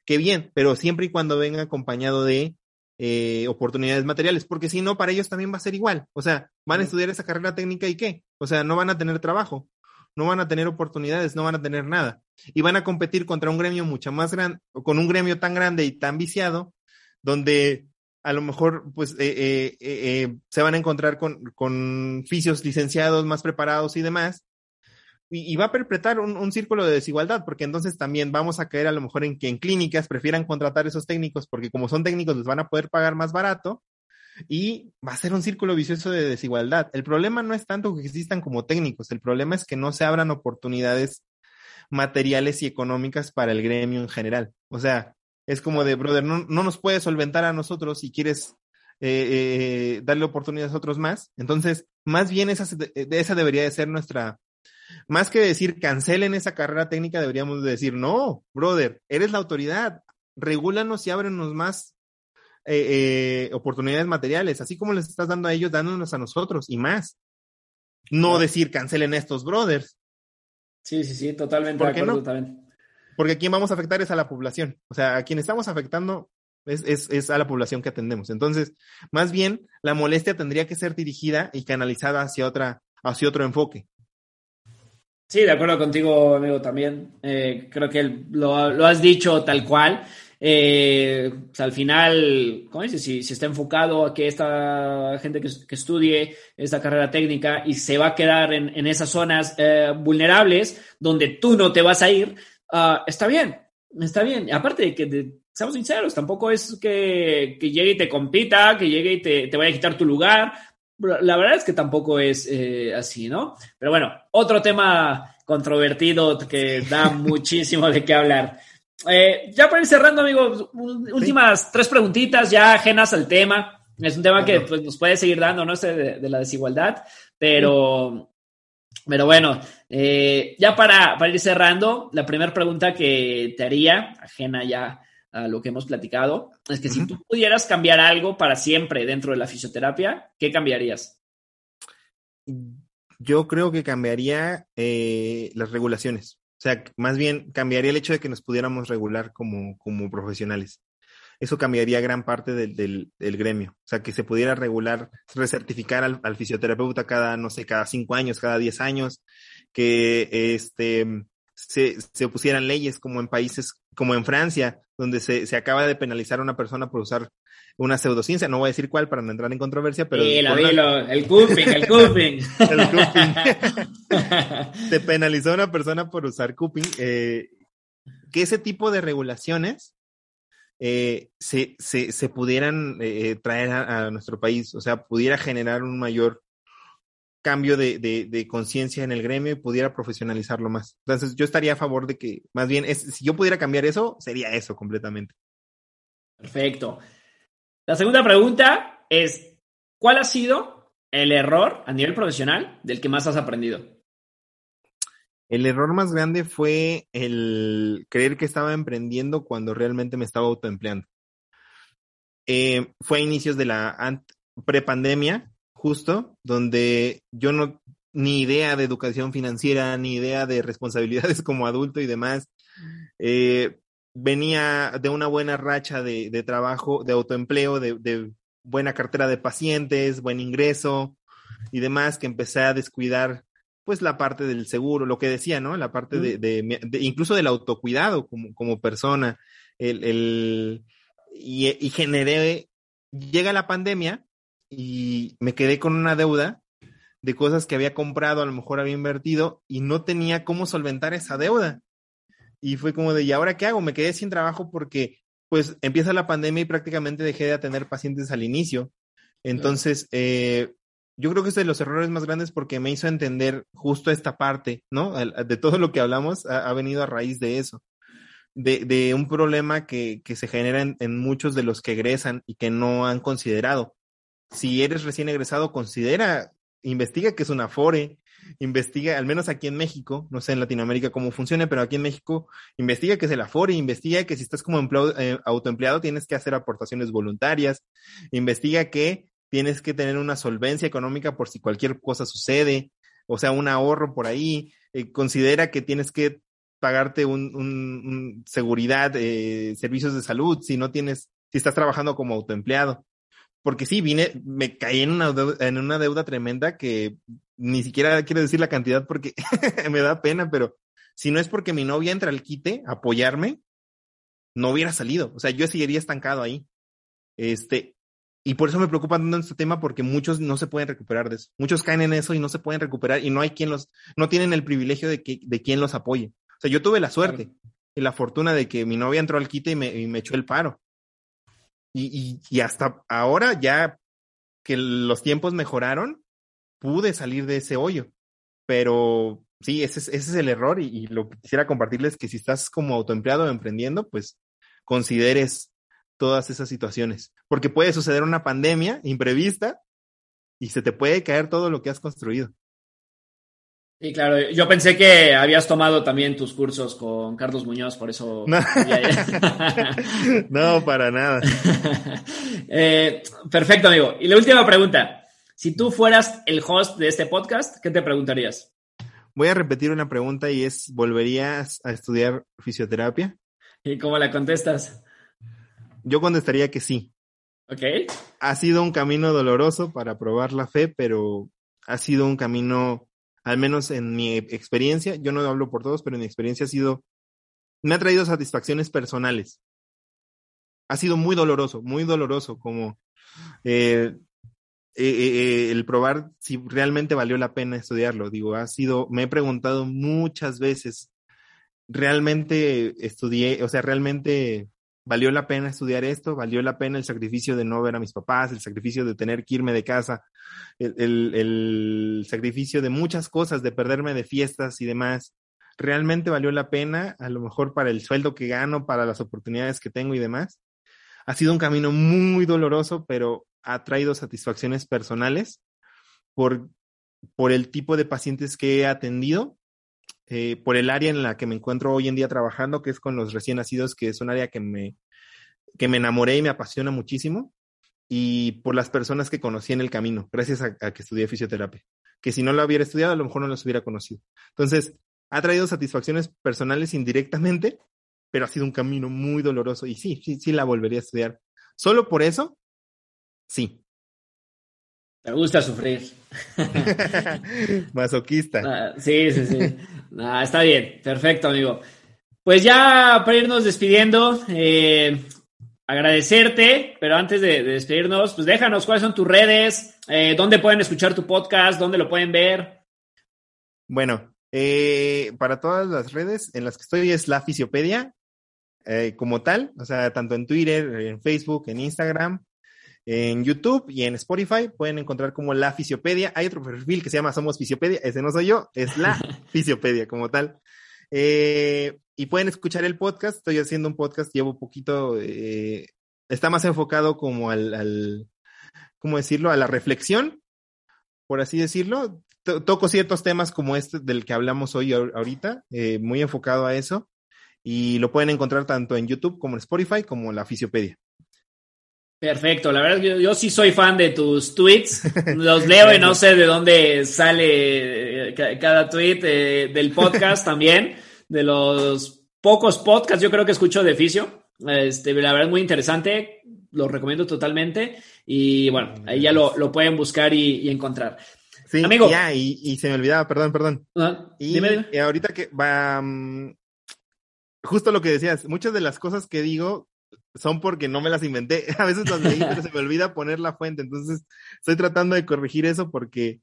qué bien, pero siempre y cuando venga acompañado de eh, oportunidades materiales, porque si no, para ellos también va a ser igual. O sea, van a estudiar esa carrera técnica y qué? O sea, no van a tener trabajo no van a tener oportunidades, no van a tener nada. Y van a competir contra un gremio mucho más grande, con un gremio tan grande y tan viciado, donde a lo mejor pues eh, eh, eh, se van a encontrar con, con fisios licenciados más preparados y demás. Y, va a perpetrar un, un, círculo de desigualdad, porque entonces también vamos a caer a lo mejor en que en clínicas prefieran contratar esos técnicos, porque como son técnicos les van a poder pagar más barato, y va a ser un círculo vicioso de desigualdad. El problema no es tanto que existan como técnicos, el problema es que no se abran oportunidades materiales y económicas para el gremio en general. O sea, es como de, brother, no, nos puedes solventar a nosotros si quieres eh, eh, darle oportunidades a otros más. Entonces, más bien esa, esa debería de ser nuestra, más que decir cancelen esa carrera técnica, deberíamos decir, no, brother, eres la autoridad, regúlanos y ábrenos más eh, eh, oportunidades materiales, así como les estás dando a ellos, dándonos a nosotros y más. No decir cancelen estos brothers. Sí, sí, sí, totalmente. ¿Por no? Porque a quien vamos a afectar es a la población. O sea, a quien estamos afectando es, es, es, a la población que atendemos. Entonces, más bien, la molestia tendría que ser dirigida y canalizada hacia otra, hacia otro enfoque. Sí, de acuerdo contigo, amigo, también. Eh, creo que lo, lo, has dicho tal cual. Eh, al final, ¿cómo dices? Si, está enfocado a que esta gente que, estudie esta carrera técnica y se va a quedar en, esas zonas eh, vulnerables donde tú no te vas a ir, ah, está bien, está bien. Aparte de que, seamos sinceros, tampoco es que, llegue y te compita, que llegue y te, vaya a quitar tu lugar. La verdad es que tampoco es eh, así, ¿no? Pero bueno, otro tema controvertido que da muchísimo de qué hablar. Eh, ya para ir cerrando, amigo, últimas tres preguntitas ya ajenas al tema. Es un tema que pues, nos puede seguir dando, ¿no? Este de, la desigualdad, pero, pero bueno, eh, ya para, para, ir cerrando, la primera pregunta que te haría, ajena ya a lo que hemos platicado, es que si tú pudieras cambiar algo para siempre dentro de la fisioterapia, ¿qué cambiarías? Yo creo que cambiaría eh, las regulaciones. O sea, más bien cambiaría el hecho de que nos pudiéramos regular como, como profesionales. Eso cambiaría gran parte del, del, gremio. O sea, que se pudiera regular, recertificar al, al, fisioterapeuta cada, no sé, cada cinco años, cada diez años, que este, se, se pusieran leyes como en países como en Francia, donde se, se acaba de penalizar a una persona por usar una pseudociencia, no voy a decir cuál para no entrar en controversia, pero... Sí, lo, el cupping, el cupping. el cupping. se penalizó a una persona por usar cupping. Eh, que ese tipo de regulaciones eh, se, se, se, pudieran eh, traer a, nuestro país, o sea, pudiera generar un mayor cambio de, de, de conciencia en el gremio y pudiera profesionalizarlo más. Entonces, yo estaría a favor de que, más bien, es, si yo pudiera cambiar eso, sería eso completamente. Perfecto. La segunda pregunta es, ¿cuál ha sido el error a nivel profesional del que más has aprendido? El error más grande fue el creer que estaba emprendiendo cuando realmente me estaba autoempleando. Eh, fue a inicios de la prepandemia, justo, donde yo no, ni idea de educación financiera, ni idea de responsabilidades como adulto y demás. Eh, venía de una buena racha de, de trabajo, de autoempleo, de, de, buena cartera de pacientes, buen ingreso y demás, que empecé a descuidar pues la parte del seguro, lo que decía, ¿no? La parte de, de incluso del autocuidado como, como persona, el, el y, y generé, llega la pandemia y me quedé con una deuda de cosas que había comprado, a lo mejor había invertido y no tenía cómo solventar esa deuda. Y fue como de, ¿y ahora qué hago? Me quedé sin trabajo porque pues empieza la pandemia y prácticamente dejé de atender pacientes al inicio. Entonces, eh, yo creo que es de los errores más grandes porque me hizo entender justo esta parte, ¿no? De todo lo que hablamos ha, venido a raíz de eso, de, de un problema que, que se genera en, en, muchos de los que egresan y que no han considerado. Si eres recién egresado, considera, investiga que es una FORE, investiga, al menos aquí en México, no sé en Latinoamérica cómo funciona, pero aquí en México, investiga que es el Afore, investiga que si estás como eh, autoempleado tienes que hacer aportaciones voluntarias, investiga que tienes que tener una solvencia económica por si cualquier cosa sucede, o sea, un ahorro por ahí, eh, considera que tienes que pagarte un, un, seguridad, eh, servicios de salud, si no tienes, si estás trabajando como autoempleado porque sí, vine, me caí en una, deuda, en una deuda tremenda que ni siquiera quiero decir la cantidad porque me da pena, pero si no es porque mi novia entra al quite a apoyarme, no hubiera salido. O sea, yo seguiría estancado ahí. Este, y por eso me preocupa tanto este tema porque muchos no se pueden recuperar de eso. Muchos caen en eso y no se pueden recuperar y no hay quien los, no tienen el privilegio de que, de quien los apoye. O sea, yo tuve la suerte y la fortuna de que mi novia entró al quite y me, y me echó el paro. Y, y, hasta ahora, ya que los tiempos mejoraron, pude salir de ese hoyo. Pero sí, ese es, ese es el error y, lo que quisiera compartirles que si estás como autoempleado o emprendiendo, pues consideres todas esas situaciones. Porque puede suceder una pandemia imprevista y se te puede caer todo lo que has construido. Y claro, yo pensé que habías tomado también tus cursos con Carlos Muñoz, por eso. No, para nada. Eh, perfecto, amigo. Y la última pregunta. Si tú fueras el host de este podcast, ¿qué te preguntarías? Voy a repetir una pregunta y es, ¿volverías a estudiar fisioterapia? ¿Y cómo la contestas? Yo contestaría que sí. Ok. Ha sido un camino doloroso para probar la fe, pero ha sido un camino al menos en mi experiencia, yo no hablo por todos, pero en mi experiencia ha sido, me ha traído satisfacciones personales. Ha sido muy doloroso, muy doloroso, como eh, eh, eh, el probar si realmente valió la pena estudiarlo. Digo, ha sido, me he preguntado muchas veces, ¿realmente estudié, o sea, realmente valió la pena estudiar esto, valió la pena el sacrificio de no ver a mis papás, el sacrificio de tener que irme de casa, el, el, sacrificio de muchas cosas, de perderme de fiestas y demás, realmente valió la pena, a lo mejor para el sueldo que gano, para las oportunidades que tengo y demás. Ha sido un camino muy doloroso, pero ha traído satisfacciones personales por, por el tipo de pacientes que he atendido, eh, por el área en la que me encuentro hoy en día trabajando, que es con los recién nacidos, que es un área que me, que me enamoré y me apasiona muchísimo, y por las personas que conocí en el camino, gracias a, a que estudié fisioterapia, que si no lo hubiera estudiado, a lo mejor no los hubiera conocido. Entonces, ha traído satisfacciones personales indirectamente, pero ha sido un camino muy doloroso y sí, sí, sí la volvería a estudiar. Solo por eso, sí. Me gusta sufrir. Masoquista. Ah, sí, sí, sí. Ah, está bien, perfecto, amigo. Pues ya para irnos despidiendo, eh, agradecerte, pero antes de, de, despedirnos, pues déjanos cuáles son tus redes, eh, dónde pueden escuchar tu podcast, dónde lo pueden ver. Bueno, eh, para todas las redes en las que estoy es la Fisiopedia, como tal, o sea, tanto en Twitter, en Facebook, en Instagram, en YouTube y en Spotify pueden encontrar como la Fisiopedia. Hay otro perfil que se llama Somos Fisiopedia, ese no soy yo, es la Fisiopedia como tal. Eh, y pueden escuchar el podcast, estoy haciendo un podcast, llevo poquito, eh, está más enfocado como al, al, ¿cómo decirlo? A la reflexión, por así decirlo toco ciertos temas como este del que hablamos hoy ahorita, eh, muy enfocado a eso, y lo pueden encontrar tanto en YouTube como en Spotify como en la Fisiopedia. Perfecto, la verdad yo, yo sí soy fan de tus tweets, los leo y no sé de dónde sale eh, cada tweet eh, del podcast también, de los pocos podcasts yo creo que escucho de Fisio, este, la verdad es muy interesante, lo recomiendo totalmente y bueno, ahí ya lo, lo pueden buscar y, y encontrar. Sí, amigo. Ya, y, y, se me olvidaba, perdón, perdón. Y, dime, ahorita que va. Um, justo lo que decías, muchas de las cosas que digo son porque no me las inventé. A veces las leí, pero se me olvida poner la fuente. Entonces, estoy tratando de corregir eso porque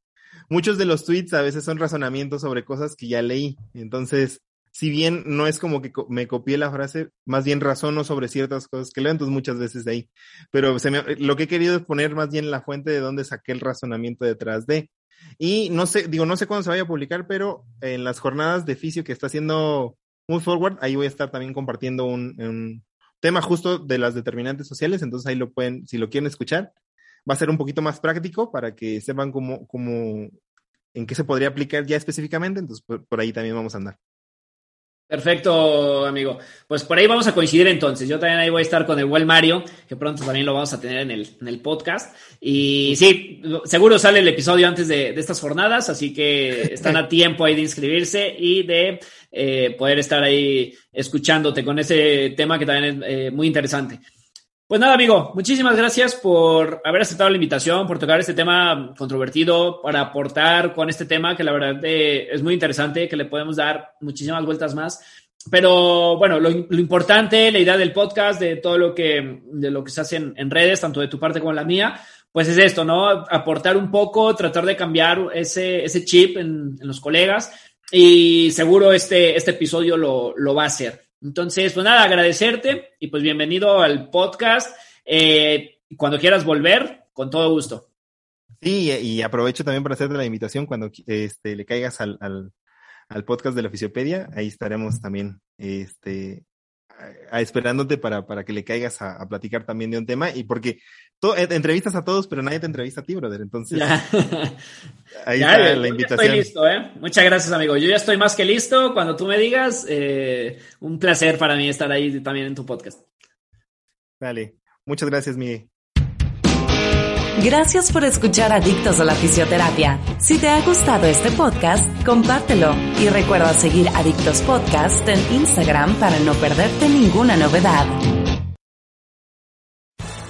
muchos de los tweets a veces son razonamientos sobre cosas que ya leí. Entonces, si bien no es como que me copié la frase, más bien razono sobre ciertas cosas que leo, entonces muchas veces de ahí. Pero se me, lo que he querido es poner más bien la fuente de dónde saqué el razonamiento detrás de. Y no sé, digo, no sé cuándo se vaya a publicar, pero en las jornadas de fisio que está haciendo Move Forward, ahí voy a estar también compartiendo un, un, tema justo de las determinantes sociales, entonces ahí lo pueden, si lo quieren escuchar, va a ser un poquito más práctico para que sepan cómo, cómo, en qué se podría aplicar ya específicamente, entonces por, por ahí también vamos a andar. Perfecto, amigo. Pues por ahí vamos a coincidir entonces. Yo también ahí voy a estar con el buen Mario, que pronto también lo vamos a tener en el, en el podcast. Y sí, seguro sale el episodio antes de, de estas jornadas, así que están a tiempo ahí de inscribirse y de eh, poder estar ahí escuchándote con ese tema que también es eh, muy interesante. Pues nada, amigo, muchísimas gracias por haber aceptado la invitación, por tocar este tema controvertido, para aportar con este tema que la verdad eh, es muy interesante, que le podemos dar muchísimas vueltas más. Pero bueno, lo, lo, importante, la idea del podcast, de todo lo que, de lo que se hace en, en, redes, tanto de tu parte como la mía, pues es esto, ¿no? Aportar un poco, tratar de cambiar ese, ese chip en, en los colegas y seguro este, este episodio lo, lo va a hacer. Entonces, pues nada, agradecerte y pues bienvenido al podcast. Eh, cuando quieras volver, con todo gusto. Sí, y aprovecho también para hacerte la invitación cuando este, le caigas al, al, podcast de la Fisiopedia. Ahí estaremos también este, esperándote para, para que le caigas a, platicar también de un tema. Y porque to, entrevistas a todos, pero nadie te entrevista a ti, brother. Entonces, ahí ya, está yo, la invitación. Estoy listo, ¿eh? Muchas gracias, amigo. Yo ya estoy más que listo. Cuando tú me digas, eh, un placer para mí estar ahí también en tu podcast. Dale. Muchas gracias, Miguel. Gracias por escuchar Adictos a la Fisioterapia. Si te ha gustado este podcast, compártelo y recuerda seguir Adictos Podcast en Instagram para no perderte ninguna novedad.